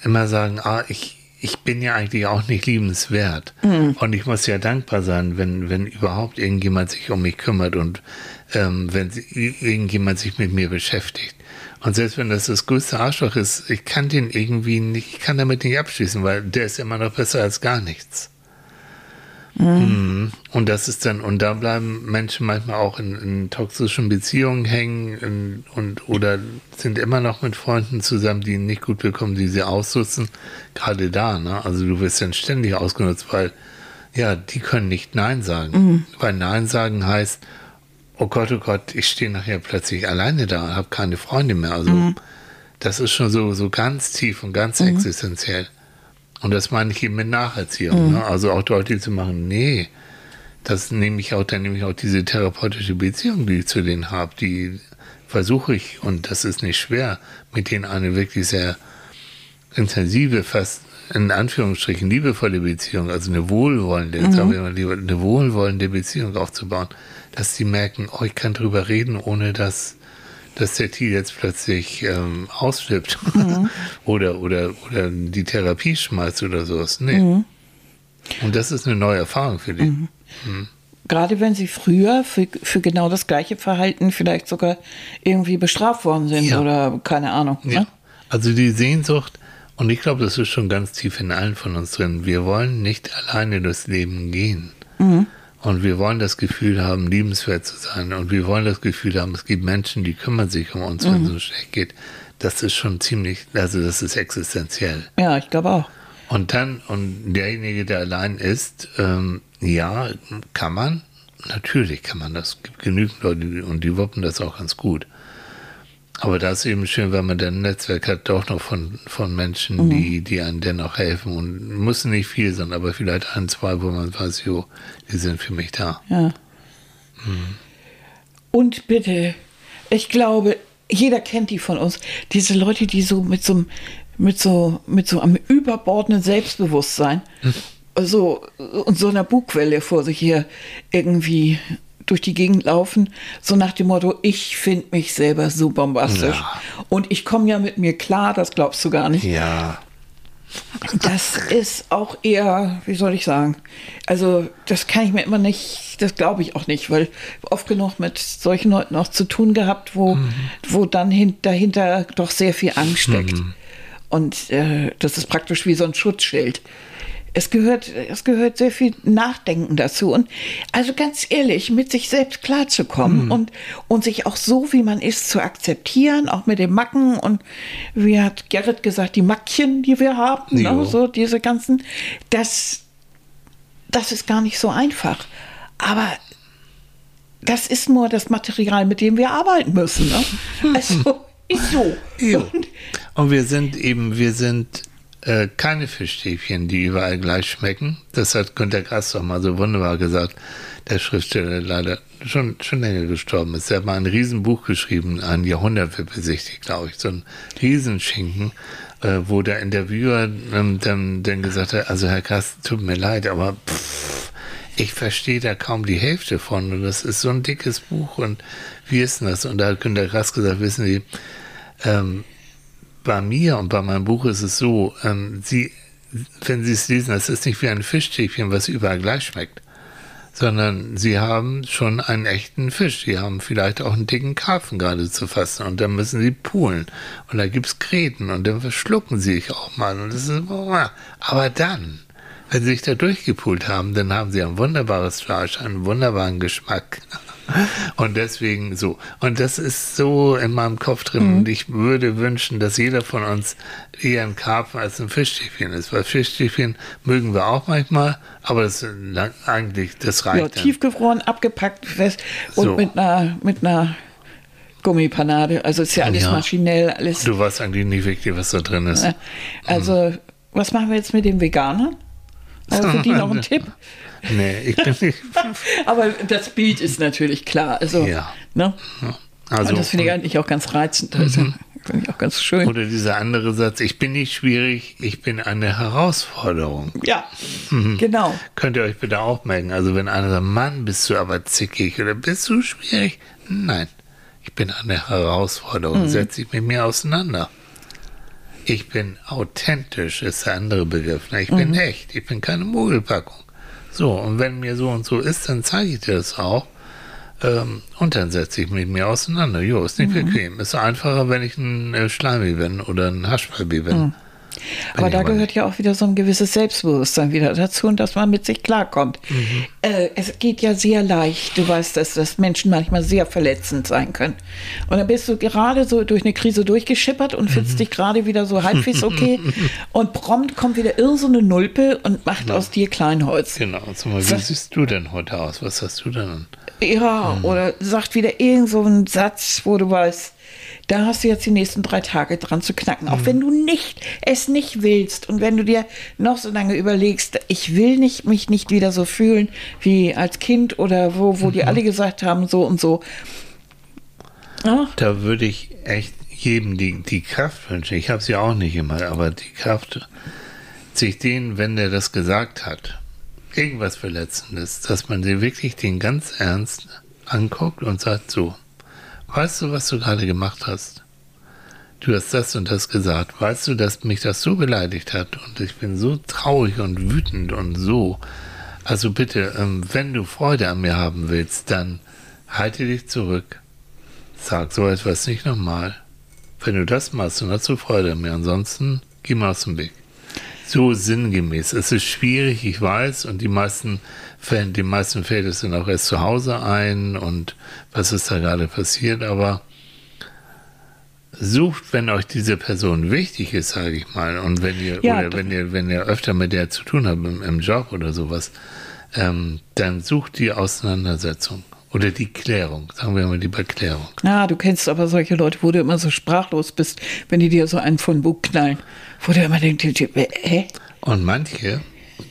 immer sagen, ah, ich, ich bin ja eigentlich auch nicht liebenswert. Und ich muss ja dankbar sein, wenn, wenn überhaupt irgendjemand sich um mich kümmert und ähm, wenn irgendjemand sich mit mir beschäftigt. Und selbst wenn das das größte Arschloch ist, ich kann den irgendwie nicht, ich kann damit nicht abschließen, weil der ist immer noch besser als gar nichts. Mhm. Und das ist dann, und da bleiben Menschen manchmal auch in, in toxischen Beziehungen hängen in, und oder sind immer noch mit Freunden zusammen, die ihn nicht gut bekommen, die sie ausnutzen. Gerade da, ne? Also du wirst dann ständig ausgenutzt, weil ja, die können nicht Nein sagen. Weil Nein sagen heißt, oh Gott, oh Gott, ich stehe nachher plötzlich alleine da, habe keine Freunde mehr. Also das ist schon so, so ganz tief und ganz existenziell. Und das meine ich eben mit Nacherziehung. Ne? Also auch deutlich zu machen, nee, das nehme ich auch, dann nehme ich auch diese therapeutische Beziehung, die ich zu denen habe, die versuche ich, und das ist nicht schwer, mit denen eine wirklich sehr intensive, fast in Anführungsstrichen liebevolle Beziehung, also eine wohlwollende, jetzt sagen wir mal lieber, eine wohlwollende Beziehung aufzubauen, dass sie merken, oh, ich kann drüber reden, ohne dass, dass der Tier jetzt plötzlich ähm, ausflippt oder, oder, oder die Therapie schmeißt oder sowas. Nee. Und das ist eine neue Erfahrung für die. Gerade wenn sie früher für, für genau das gleiche Verhalten vielleicht sogar irgendwie bestraft worden sind Ja. oder keine Ahnung. Ja. Ne? Also die Sehnsucht, und ich glaube, das ist schon ganz tief in allen von uns drin. Wir wollen nicht alleine durchs Leben gehen. Und wir wollen das Gefühl haben, liebenswert zu sein. Und wir wollen das Gefühl haben, es gibt Menschen, die kümmern sich um uns, wenn es uns schlecht geht. Das ist schon ziemlich, also das ist existenziell. Ja, ich glaube auch. Und dann, und derjenige, der allein ist, ähm, ja, kann man, natürlich kann man das. Es gibt genügend Leute, und die wuppen das auch ganz gut. Aber da ist eben schön, wenn man dann ein Netzwerk hat, doch noch von, von Menschen, die, die einem dennoch helfen. Und müssen nicht viel sein, aber vielleicht ein, zwei, wo man weiß, jo, die sind für mich da. Ja. Und bitte, ich glaube, jeder kennt die von uns. Diese Leute, die so mit so einem mit so, mit so einem überbordenden Selbstbewusstsein so, und so einer Bugwelle vor sich hier irgendwie durch die Gegend laufen, so nach dem Motto, ich finde mich selber so bombastisch. Ja. Und ich komme ja mit mir klar, das glaubst du gar nicht. Ja. Das ist auch eher, wie soll ich sagen, also das kann ich mir immer nicht, das glaube ich auch nicht, weil oft genug mit solchen Leuten auch zu tun gehabt, wo, wo dann hin, dahinter doch sehr viel Angst steckt. Und äh, das ist praktisch wie so ein Schutzschild. Es gehört, es gehört sehr viel Nachdenken dazu. Und also ganz ehrlich, mit sich selbst klarzukommen und, und sich auch so, wie man ist, zu akzeptieren, auch mit den Macken und wie hat Gerrit gesagt, die Mackchen, die wir haben, ne, so diese ganzen, das, das ist gar nicht so einfach. Aber das ist nur das Material, mit dem wir arbeiten müssen. Ne? Also, ist so. Und, Und wir sind eben, wir sind äh, keine Fischstäbchen, die überall gleich schmecken. Das hat Günter Grass doch mal so wunderbar gesagt, der Schriftsteller, der leider schon, schon länger gestorben ist. Er hat mal ein Riesenbuch geschrieben, ein Jahrhundert wird besichtigt, glaube ich, so ein Riesenschinken, äh, wo der Interviewer ähm, dann, dann gesagt hat, also Herr Grass, tut mir leid, aber pff, ich verstehe da kaum die Hälfte von. Und das ist so ein dickes Buch. Und wie ist denn das? Und da hat Günter Grass gesagt, wissen Sie, ähm, bei mir und bei meinem Buch ist es so, ähm, Sie, wenn Sie es lesen, das ist nicht wie ein Fischstäbchen, was überall gleich schmeckt sondern sie haben schon einen echten Fisch. Sie haben vielleicht auch einen dicken Karpfen gerade zu fassen und dann müssen sie poolen. Und da gibt es Gräten und dann verschlucken sie sich auch mal. Und das ist, aber dann, wenn sie sich da durchgepult haben, dann haben sie ein wunderbares Fleisch, einen wunderbaren Geschmack. Und deswegen so. Und das ist so in meinem Kopf drin. Mhm. Und ich würde wünschen, dass jeder von uns eher ein Karpfen als ein Fischstäbchen ist. Weil Fischstäbchen mögen wir auch manchmal, aber das eigentlich, das reicht. Ja, tiefgefroren, abgepackt, fest und so. mit einer, mit einer Gummipanade. Also ist ja alles ja. maschinell, alles. Du weißt eigentlich nicht wirklich, was da drin ist. Also, mhm. was machen wir jetzt mit den Veganern? Aber für die noch einen Tipp? Nee, ich bin nicht. Aber das Bild ist natürlich klar. Also, ja. Ne? Also, Und das finde ich eigentlich auch ganz reizend. Also, mhm. Finde ich auch ganz schön. Oder dieser andere Satz, ich bin nicht schwierig, ich bin eine Herausforderung. Ja, mhm. genau. Könnt ihr euch bitte auch merken. Also wenn einer sagt, Mann, bist du aber zickig oder bist du schwierig? Nein, ich bin eine Herausforderung. Mhm. Setz dich mit mir auseinander. Ich bin authentisch, ist der andere Begriff. Ich bin mhm. echt, ich bin keine Mogelpackung. So, und wenn mir so und so ist, dann zeige ich dir das auch. Ähm, und dann setze ich mich mit mir auseinander. Jo, ist nicht mhm. bequem. Ist einfacher, wenn ich ein äh, Schleimi bin oder ein Haschbaby bin. Mhm. Aber da gehört ja auch wieder so ein gewisses Selbstbewusstsein wieder dazu und dass man mit sich klarkommt. Mhm. Äh, es geht ja sehr leicht. Du weißt, dass, dass Menschen manchmal sehr verletzend sein können. Und dann bist du gerade so durch eine Krise durchgeschippert und fühlst mhm. dich gerade wieder so halbwegs okay. und prompt kommt wieder irr so eine Nulpe und macht genau. aus dir Kleinholz. Genau. Sag mal, wie siehst du denn heute aus? Was hast du denn? Ja, mhm. oder sagt wieder irgend so einen Satz, wo du weißt, da hast du jetzt die nächsten drei Tage dran zu knacken. Auch mhm. wenn du nicht, es nicht willst und wenn du dir noch so lange überlegst, ich will nicht, mich nicht wieder so fühlen wie als Kind oder wo, wo mhm. die alle gesagt haben, so und so. Ja. Da würde ich echt jedem die, die Kraft wünschen. Ich habe sie auch nicht immer, aber die Kraft, sich den, wenn der das gesagt hat, irgendwas Verletzendes, dass man sie wirklich den ganz ernst anguckt und sagt so, Weißt du, was du gerade gemacht hast? Du hast das und das gesagt. Weißt du, dass mich das so beleidigt hat und ich bin so traurig und wütend und so. Also bitte, ähm, wenn du Freude an mir haben willst, dann halte dich zurück. Sag so etwas nicht nochmal. Wenn du das machst, dann hast du Freude an mir. Ansonsten geh mal aus dem Weg so sinngemäß. Es ist schwierig, ich weiß, und die meisten Fällen, die meisten Fälle sind auch erst zu Hause ein und was ist da gerade passiert, aber sucht, wenn euch diese Person wichtig ist, sage ich mal, und wenn ihr ja, oder wenn ihr wenn ihr öfter mit der zu tun habt im, im Job oder sowas, ähm, dann sucht die Auseinandersetzung. Oder die Klärung, sagen wir mal die Beklärung. Ah, du kennst aber solche Leute, wo du immer so sprachlos bist, wenn die dir so einen von Bug knallen. Wo du immer denkst, hä? Und manche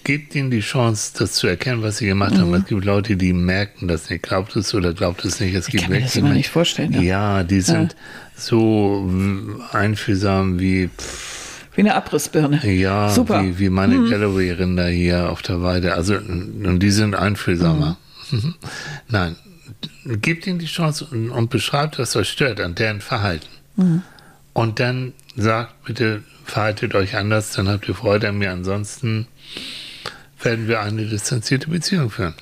gibt ihnen die Chance, das zu erkennen, was sie gemacht mhm. haben. Es gibt Leute, die merken das nicht. Glaubt es oder glaubt es nicht. Es ich gibt kann mir das immer nicht vorstellen. Ja, ja die sind ja. so einfühlsam wie... Wie eine Abrissbirne. Ja, Super. Wie, wie meine mhm. Galloway-Rinder hier auf der Weide. Also, und die sind einfühlsamer. Mhm. Nein, gebt ihnen die Chance und, und beschreibt, was euch stört an deren Verhalten. Mhm. Und dann sagt bitte, verhaltet euch anders, dann habt ihr Freude an mir. Ansonsten werden wir eine distanzierte Beziehung führen.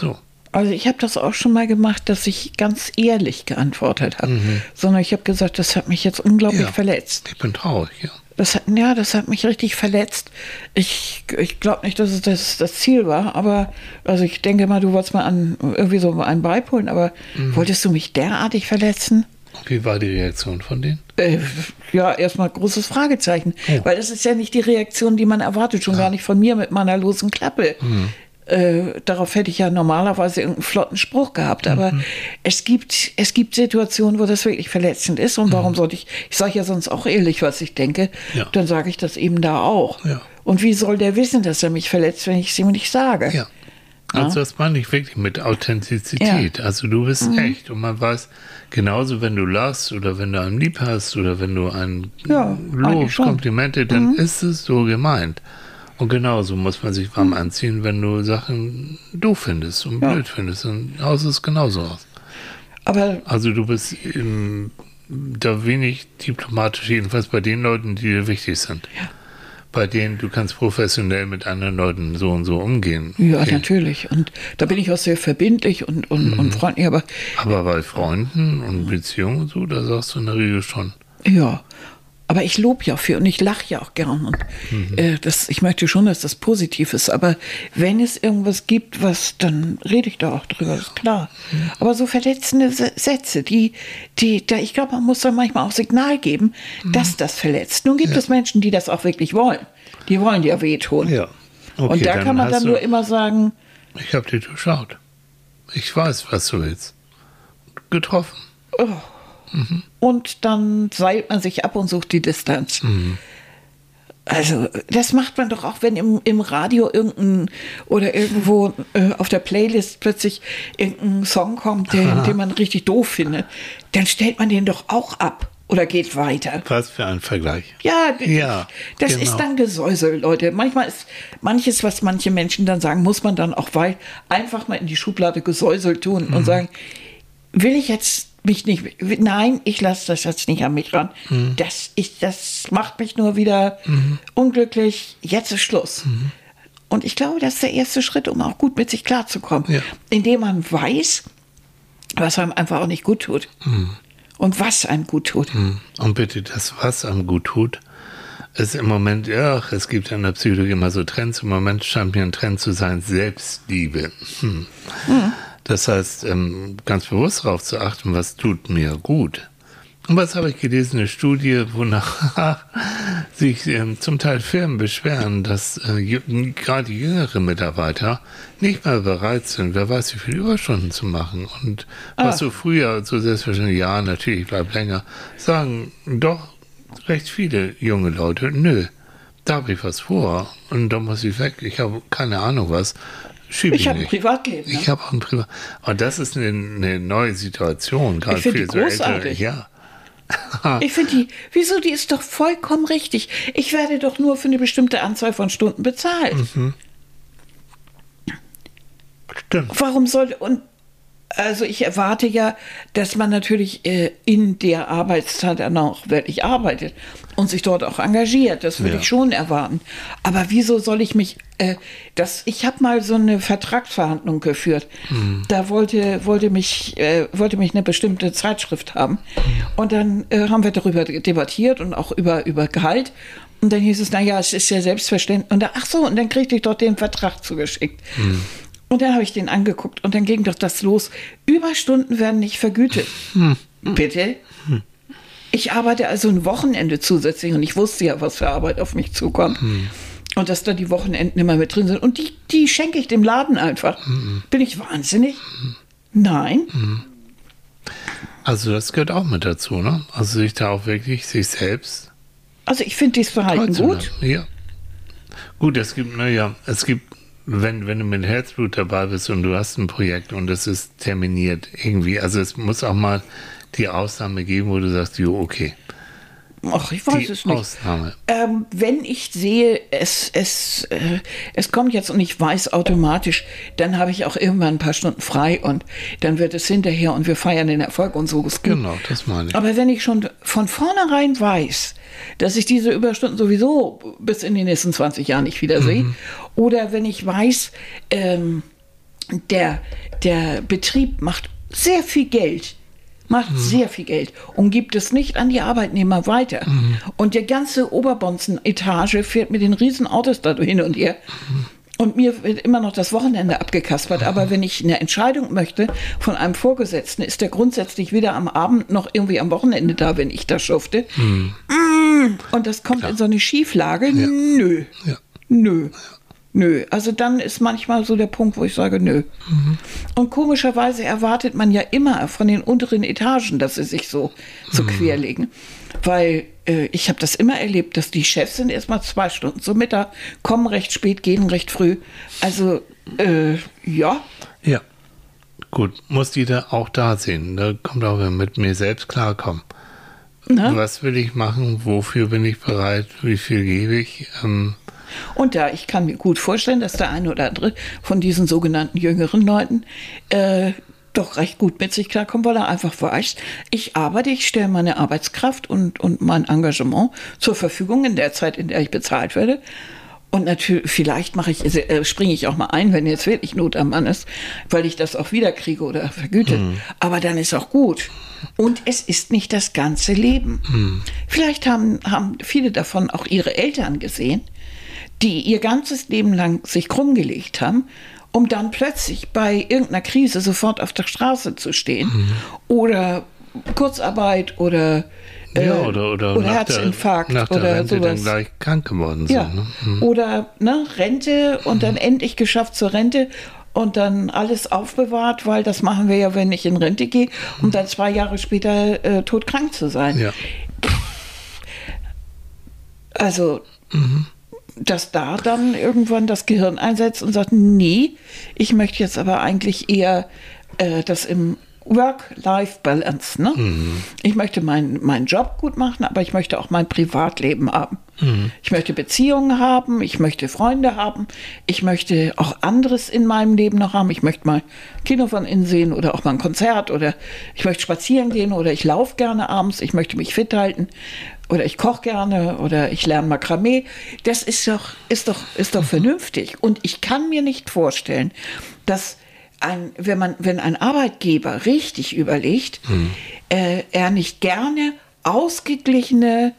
So. Also ich habe das auch schon mal gemacht, dass ich ganz ehrlich geantwortet habe, mhm. sondern ich habe gesagt, das hat mich jetzt unglaublich ja, verletzt. Ich bin traurig, ja. Das hat, ja, das hat mich richtig verletzt. Ich, ich glaube nicht, dass es das, das Ziel war, aber also ich denke mal, du wolltest mal an irgendwie so einen beipolen, aber mhm. wolltest du mich derartig verletzen? Wie war die Reaktion von denen? Äh, ja, erstmal großes Fragezeichen. Oh. Weil das ist ja nicht die Reaktion, die man erwartet, schon ja. gar nicht von mir mit meiner losen Klappe. Mhm. Äh, darauf hätte ich ja normalerweise irgendeinen flotten Spruch gehabt. Aber mhm. es, gibt, es gibt Situationen, wo das wirklich verletzend ist. Und warum mhm. sollte ich, ich sage ja sonst auch ehrlich, was ich denke, ja. dann sage ich das eben da auch. Ja. Und wie soll der wissen, dass er mich verletzt, wenn ich es ihm nicht sage? Ja. Also das meine ich wirklich mit Authentizität. Ja. Also du bist mhm. echt und man weiß, genauso wenn du lachst oder wenn du einen lieb hast oder wenn du ein ja, Lob, Komplimente, dann mhm. ist es so gemeint. Und genauso muss man sich warm anziehen, wenn du Sachen doof findest und Ja. blöd findest. Und aus ist genauso aus. Aber Also du bist ähm, da wenig diplomatisch, jedenfalls bei den Leuten, die dir wichtig sind. Ja. Bei denen du kannst professionell mit anderen Leuten so und so umgehen. ja, Okay. natürlich. Und da bin ich auch sehr verbindlich und, und, Mhm. und freundlich. Aber Aber bei Freunden und Beziehungen und so, da sagst du in der Regel schon. Ja, aber ich lobe ja viel und ich lache ja auch gern. Und Mhm. äh, das, ich möchte schon, dass das positiv ist. Aber wenn es irgendwas gibt, was, dann rede ich da auch drüber, ist klar. Mhm. Aber so verletzende Sätze, die, die, da, ich glaube, man muss da manchmal auch Signal geben, Mhm. dass das verletzt. Nun gibt es Menschen, die das auch wirklich wollen. Die wollen dir wehtun. Ja. Okay, und da dann kann man dann nur immer sagen, Ich habe dich durchschaut. Ich weiß, was du willst. Getroffen. Und dann seilt man sich ab und sucht die Distanz. Also, das macht man doch auch, wenn im, im Radio irgendein oder irgendwo äh, auf der Playlist plötzlich irgendein Song kommt, den, den man richtig doof findet. Dann stellt man den doch auch ab oder geht weiter. Was für ein Vergleich. Ja, Ja, das genau. ist dann Gesäusel, Leute. Manchmal ist manches, was manche Menschen dann sagen, muss man dann auch weil einfach mal in die Schublade Gesäusel tun Mhm. und sagen, will ich jetzt mich nicht, nein, ich lasse das jetzt nicht an mich ran. Mhm. Das, ich, das macht mich nur wieder unglücklich. Jetzt ist Schluss. Mhm. Und ich glaube, das ist der erste Schritt, um auch gut mit sich klarzukommen. Ja. Indem man weiß, was einem einfach auch nicht gut tut. Mhm. Und was einem gut tut. Und bitte, das, was einem gut tut, ist im Moment, ja, es gibt in der Psychologie immer so Trends. Im Moment scheint mir ein Trend zu sein, Selbstliebe. Hm. Das heißt, ähm, ganz bewusst darauf zu achten, was tut mir gut. Und was habe ich gelesen? Eine Studie, wonach sich ähm, zum Teil Firmen beschweren, dass äh, gerade jüngere Mitarbeiter nicht mehr bereit sind, wer weiß, wie viele Überstunden zu machen. Und was so früher so selbstverständlich, ja, natürlich, bleib länger, sagen doch recht viele junge Leute, nö, da habe ich was vor und da muss ich weg. Ich habe keine Ahnung was. Schieb Ich habe ein. Privatleben. ne? Ich habe auch ein Privat. Und das ist eine, eine neue Situation, gerade für die so ältere. großartig. Ja. Ich finde die, wieso, die ist doch vollkommen richtig. Ich werde doch nur für eine bestimmte Anzahl von Stunden bezahlt. Mhm. Stimmt. Warum soll, und also ich erwarte ja, dass man natürlich äh, in der Arbeitszeit dann auch wirklich arbeitet und sich dort auch engagiert. Das würde Ja. ich schon erwarten. Aber wieso soll ich mich, äh, das, ich habe mal so eine Vertragsverhandlung geführt. Da wollte, wollte, mich, äh, wollte mich eine bestimmte Zeitschrift haben. Und dann äh, haben wir darüber debattiert und auch über, über Gehalt. Und dann hieß es, naja, es ist ja selbstverständlich. Und da, ach so, und dann kriegte ich dort den Vertrag zugeschickt. Und dann habe ich den angeguckt und dann ging doch das los. Überstunden werden nicht vergütet. Bitte? Ich arbeite also ein Wochenende zusätzlich und ich wusste ja, was für Arbeit auf mich zukommt. Und dass da die Wochenenden immer mit drin sind. Und die, die schenke ich dem Laden einfach. Bin ich wahnsinnig? Nein. Also das gehört auch mit dazu, ne? Also sich da auch wirklich sich selbst Also ich finde dieses Verhalten gut. Ja. Gut, es gibt, naja, es gibt, wenn, wenn du mit Herzblut dabei bist und du hast ein Projekt und es ist terminiert irgendwie, also es muss auch mal die Ausnahme geben, wo du sagst, jo, okay. Ach, ich weiß die es nicht. Ausnahme. Ähm, wenn ich sehe, es, es, äh, es kommt jetzt und ich weiß automatisch, dann habe ich auch irgendwann ein paar Stunden frei und dann wird es hinterher und wir feiern den Erfolg und so. Genau, das meine ich. Aber wenn ich schon von vornherein weiß, dass ich diese Überstunden sowieso bis in die nächsten 20 Jahren nicht wieder sehe, Mhm. oder wenn ich weiß, ähm, der, der Betrieb macht sehr viel Geld, macht sehr viel Geld und gibt es nicht an die Arbeitnehmer weiter. Und die ganze Oberbonzen-Etage fährt mit den riesen Autos da hin und her. Und mir wird immer noch das Wochenende abgekaspert. Aber wenn ich eine Entscheidung möchte von einem Vorgesetzten, ist der grundsätzlich weder am Abend noch irgendwie am Wochenende da, wenn ich das schufte. Mm. Und das kommt in so eine Schieflage. Nö. Ja. Nö. Nö. Also dann ist manchmal so der Punkt, wo ich sage, nö. Und komischerweise erwartet man ja immer von den unteren Etagen, dass sie sich so, so querlegen. Weil äh, ich habe das immer erlebt, dass die Chefs sind erstmal zwei Stunden zum Mittag, kommen recht spät, gehen recht früh. Also, äh, ja. Ja. Gut, muss jeder auch da sehen. Da kommt auch mit mir selbst klarkommen. Ne? Was will ich machen? Wofür bin ich bereit? Wie viel gebe ich? Ähm, Und da, ich kann mir gut vorstellen, dass der eine oder andere von diesen sogenannten jüngeren Leuten äh, doch recht gut mit sich klarkommt, weil er einfach weiß, ich arbeite, ich stelle meine Arbeitskraft und, und mein Engagement zur Verfügung in der Zeit, in der ich bezahlt werde. Und natürlich, vielleicht mache ich, äh, springe ich auch mal ein, wenn jetzt wirklich Not am Mann ist, weil ich das auch wiederkriege oder vergütet. Mhm. Aber dann ist auch gut. Und es ist nicht das ganze Leben. Mhm. Vielleicht haben, haben viele davon auch ihre Eltern gesehen, die ihr ganzes Leben lang sich krumm gelegt haben um dann plötzlich bei irgendeiner Krise sofort auf der Straße zu stehen mhm. oder Kurzarbeit oder äh, ja, oder, oder, oder Herzinfarkt der, nach der oder Rente sowas. dann gleich krank geworden sind. Ja. Ne? Mhm. Oder ne, Rente und dann endlich geschafft zur Rente und dann alles aufbewahrt, weil das machen wir ja, wenn ich in Rente gehe, um dann zwei Jahre später äh, todkrank zu sein. Ja. Also mhm dass da dann irgendwann das Gehirn einsetzt und sagt, nee, ich möchte jetzt aber eigentlich eher äh, das im Work-Life-Balance. Ne? Mhm. Ich möchte meinen mein Job gut machen, aber ich möchte auch mein Privatleben haben. Mhm. Ich möchte Beziehungen haben, ich möchte Freunde haben, ich möchte auch anderes in meinem Leben noch haben. Ich möchte mal Kino von innen sehen oder auch mal ein Konzert oder ich möchte spazieren gehen oder ich laufe gerne abends, ich möchte mich fit halten oder ich koche gerne oder ich lerne Makramee. Das ist doch, ist doch, ist doch vernünftig. Und ich kann mir nicht vorstellen, dass ein, wenn man, wenn ein Arbeitgeber richtig überlegt, mhm. äh, er nicht gerne ausgeglichene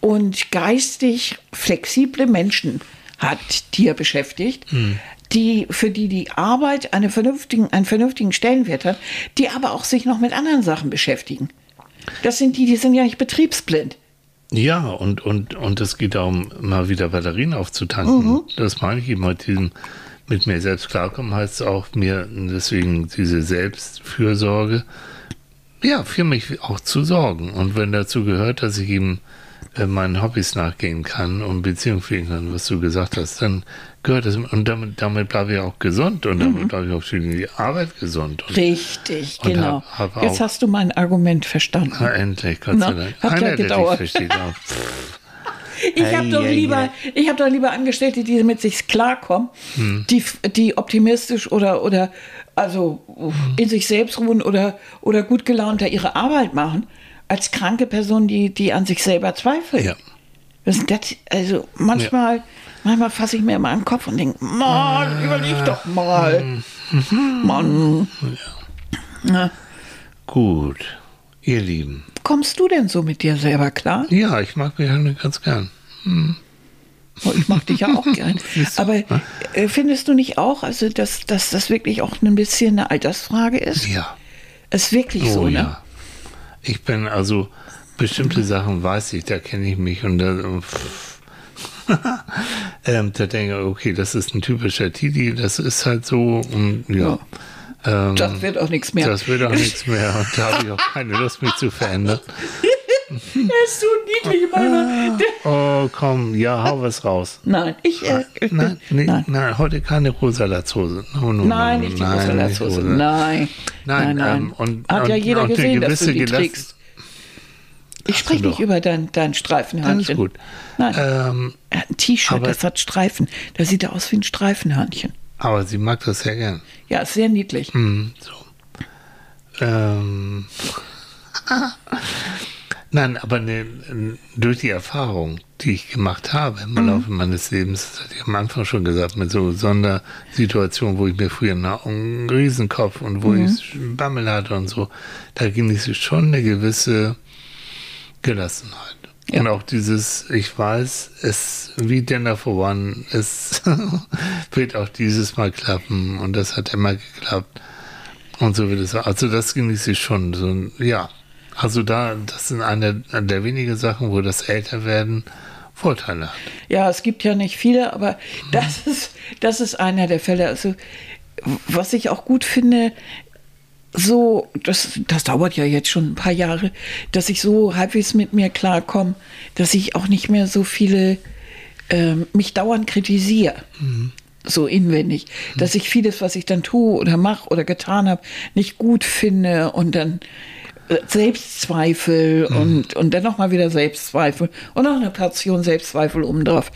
und geistig flexible Menschen hat, die er beschäftigt, mhm. die, für die die Arbeit eine vernünftigen, einen vernünftigen Stellenwert hat, die aber auch sich noch mit anderen Sachen beschäftigen. Das sind die, die sind ja nicht betriebsblind. Ja, und, und, und es geht darum, mal wieder Batterien aufzutanken. Mhm. Das meine ich eben mit diesem, mit mir selbst klarkommen, heißt es auch mir deswegen diese Selbstfürsorge, ja, für mich auch zu sorgen. Und wenn dazu gehört, dass ich eben äh, meinen Hobbys nachgehen kann und Beziehungen pflegen kann, was du gesagt hast, dann gehört das. Und damit, damit bleibe ich auch gesund und damit mhm. bleibe ich auch für die Arbeit gesund. Und, Richtig, und genau. Hab, hab Jetzt hast du mein Argument verstanden. Na, endlich, Gott sei Dank. Hat Einer, ja gedauert. Versteht auch. Ich habe doch, lieber, ich hab doch lieber Angestellte, die mit sich klarkommen, hm. die, die optimistisch oder, oder also hm. in sich selbst ruhen oder, oder gut gelaunter ihre Arbeit machen, als kranke Person, die, die an sich selber zweifelt. Ja. Das, das, also manchmal, ja. manchmal fasse ich mir an den Kopf und denke, Mann, überleg doch mal. Mhm. Mann. Ja. Gut, ihr Lieben. Kommst du denn so mit dir selber klar? Ja, ich mag mich ganz gern. Hm. Oh, ich mag dich ja auch gern. Aber äh, findest du nicht auch, also dass, dass das wirklich auch ein bisschen eine Altersfrage ist? Ja. Ist wirklich oh, so, ne? Ja. Ich bin also, bestimmte Sachen weiß ich, da kenne ich mich und da, ähm, da denke ich, okay, das ist ein typischer Titi, das ist halt so und ja. ja. Ähm, das wird auch nichts mehr. Das wird auch nichts mehr und da habe ich auch keine Lust, mich zu verändern. Er ist so niedlich, meiner. Oh, komm, ja, hau was raus. Nein, ich. Äh, nein, nee, nein. nein, heute keine rosa Latzhose. No, no, nein, nicht die rosa Latzhose. Nein. Nein, nein. Ähm, und, Hat und, ja jeder gesehen, dass du die trägst. Ich spreche nicht über dein, dein Streifenhörnchen. Alles gut. Nein. Ähm, ein T-Shirt, das hat Streifen. Da sieht er aus wie ein Streifenhörnchen. Aber sie mag das sehr gern. Ja, ist sehr niedlich. Mm, so. Ähm. Nein, aber ne, durch die Erfahrung, die ich gemacht habe im mhm. Laufe meines Lebens, das hatte ich am Anfang schon gesagt, mit so Sondersituationen, wo ich mir früher einen Riesenkopf und wo mhm. ich Bammel hatte und so, da genieße ich schon eine gewisse Gelassenheit. Ja. Und auch dieses, ich weiß, es, wie Dinner for One, es wird auch dieses Mal klappen und das hat immer geklappt. Und so wird es. Also das genieße ich schon. So, ja, also da, das sind eine der wenigen Sachen, wo das Älterwerden Vorteile hat. Ja, es gibt ja nicht viele, aber das ist, das ist einer der Fälle. Also, was ich auch gut finde, so, das, das dauert ja jetzt schon ein paar Jahre, dass ich so halbwegs mit mir klarkomme, dass ich auch nicht mehr so viele, äh, mich dauernd kritisiere. Mhm. So inwendig, mhm. dass ich vieles, was ich dann tue oder mache oder getan habe, nicht gut finde und dann Selbstzweifel mhm. und, und dann nochmal wieder Selbstzweifel und noch eine Portion Selbstzweifel obendrauf.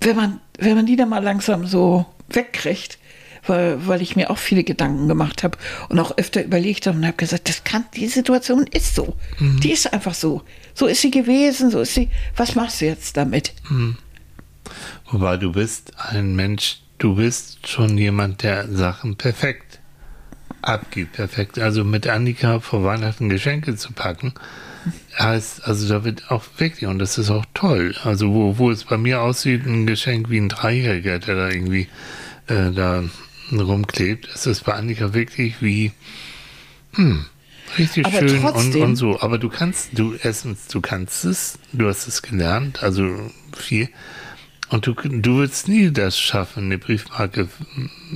wenn man, wenn man die dann mal langsam so wegkriegt, weil, weil ich mir auch viele Gedanken gemacht habe und auch öfter überlegt habe und habe gesagt, das kann, die Situation ist so. Die ist einfach so. So ist sie gewesen, so ist sie. Was machst du jetzt damit? Wobei du bist ein Mensch, du bist schon jemand, der Sachen perfekt abgibt. Perfekt. Also mit Annika vor Weihnachten Geschenke zu packen, heißt, also da wird auch wirklich, und das ist auch toll. Also wo, wo es bei mir aussieht, ein Geschenk wie ein Dreijähriger, der da irgendwie äh, da rumklebt, ist es bei Annika wirklich wie, hm, richtig Aber schön und, und so. Aber du kannst, du erstens, du kannst es, du hast es gelernt, also viel. Und du, du würdest nie das schaffen, eine Briefmarke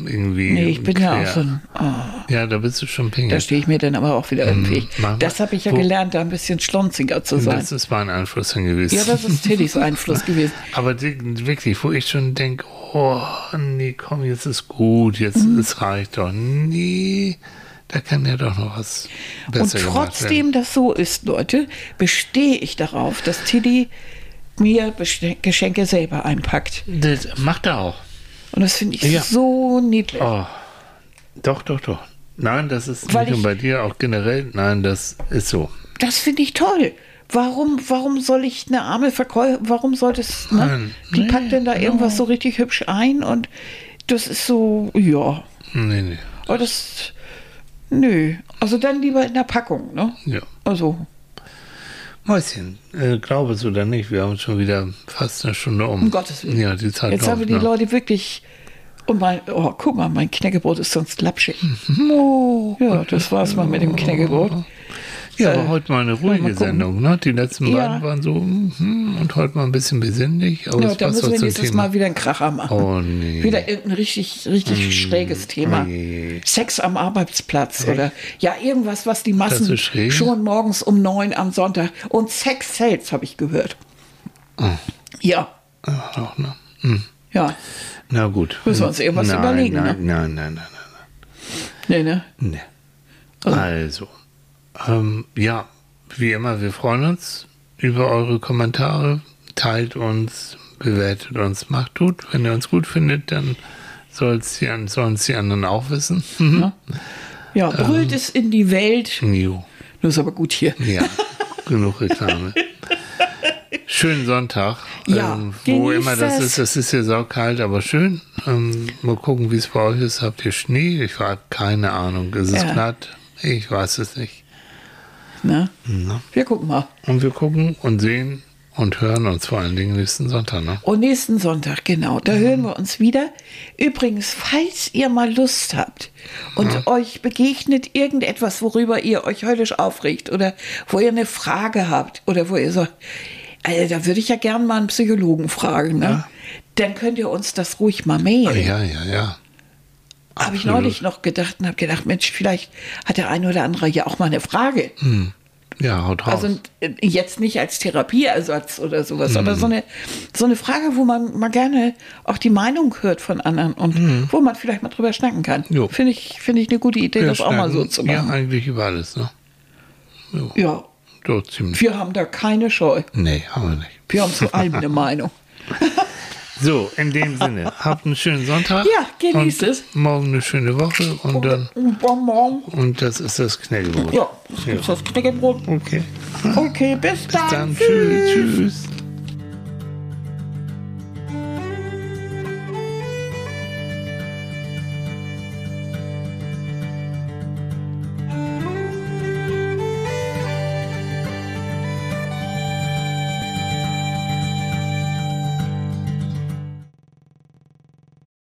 irgendwie. Nee, ich bin ja quer. auch so ein. Oh, Ja, da bist du schon da pingel. stehe ich mir dann aber auch wieder im Weg. mach mal. Das habe ich ja Wo- gelernt, da ein bisschen schlonziger zu sein. Das ist mein Einfluss dann gewesen. Ja, das ist Tillys Einfluss gewesen. Aber wirklich, wo ich schon denke, oh, nee, komm, jetzt ist gut, jetzt Mhm. es reicht doch. Nee, da kann ja doch noch was Und besser werden. trotzdem das so ist, Leute, bestehe ich darauf, dass Tilly mir Geschenke selber einpackt. Das macht er auch. Und das finde ich Ja. so niedlich. Oh, doch, doch, doch. Nein, das ist Weil nicht nur bei dir, auch generell. Nein, das ist so. Das finde ich toll. Warum, warum soll ich eine arme Verkäuferin, warum soll das, ne? Nein, Die nee, packt denn da irgendwas so richtig hübsch ein und das ist so, ja. Nee, nee. Aber das, nö. Also dann lieber in der Packung, ne? Ja. Also, Mäuschen, äh, glaube es oder nicht, wir haben schon wieder fast eine Stunde um. um Gottes Willen. Ja, die Zeit Jetzt haben wir die noch. Leute wirklich. Und mein, oh, guck mal, mein Knäckebrot ist sonst lapschig. Oh. Ja, das war's mal mit dem Knäckebrot. Ja, Äh, aber heute mal eine ruhige mal. Sendung. Ne? Die letzten Ja. beiden waren so, hm, und heute mal ein bisschen besinnlich. Aber Ja, da müssen wir nächstes Thema. Mal wieder einen Kracher machen. Oh nee. Wieder irgendein richtig, richtig schräges Thema. je. Sex am Arbeitsplatz oder ja, irgendwas, was die Massen schon morgens um neun am Sonntag. Und Sex sells, habe ich gehört. Ja, Ah, auch, ne? Hm. ja. Na gut. Müssen wir uns irgendwas nein, überlegen, Nein, ne? nein, nein, nein, Nee, ne? nein. Nee. Also, ähm, ja, wie immer, wir freuen uns über eure Kommentare. Teilt uns, bewertet uns, macht gut. Wenn ihr uns gut findet, dann die, an- sollen's die anderen auch wissen. Ja, Ähm. brüllt es in die Welt. Jo. Das ist aber gut hier. Ja, genug Reklame. Schönen Sonntag. Ja, ähm, wo immer das es. ist. Es ist ja saukalt, aber schön. Ähm, mal gucken, wie es bei euch ist. Habt ihr Schnee? Ich habe keine Ahnung. Ist es Ja. glatt? Ich weiß es nicht. Ne? Na. Wir gucken mal. Und wir gucken und sehen und hören uns vor allen Dingen nächsten Sonntag. Ne? Und nächsten Sonntag, genau, da hören wir uns wieder. Übrigens, falls ihr mal Lust habt und euch begegnet irgendetwas, worüber ihr euch höllisch aufregt oder wo ihr eine Frage habt oder wo ihr sagt, also da würde ich ja gern mal einen Psychologen fragen, ne? Dann könnt ihr uns das ruhig mal mailen. Ja, ja, ja. Habe ich neulich noch gedacht und habe gedacht, Mensch, vielleicht hat der eine oder andere ja auch mal eine Frage. Ja, haut raus. Also äh, jetzt nicht als Therapieersatz oder sowas, aber so eine, so eine Frage, wo man mal gerne auch die Meinung hört von anderen und wo man vielleicht mal drüber schnacken kann. Jo. Finde ich, finde ich eine gute Idee, Wir das auch mal so zu Ja, machen. eigentlich über alles. Ne? Ja, So ziemlich. wir haben da keine Scheu. Nee, haben wir nicht. Wir haben zu allem eine Meinung. So, in dem Sinne, habt einen schönen Sonntag. Ja, genießt es. Morgen eine schöne Woche und dann Und das ist das Knäckebrot. Ja, das ist das Knäckebrot. Okay. Okay, bis dann. Dann tschüss. tschüss.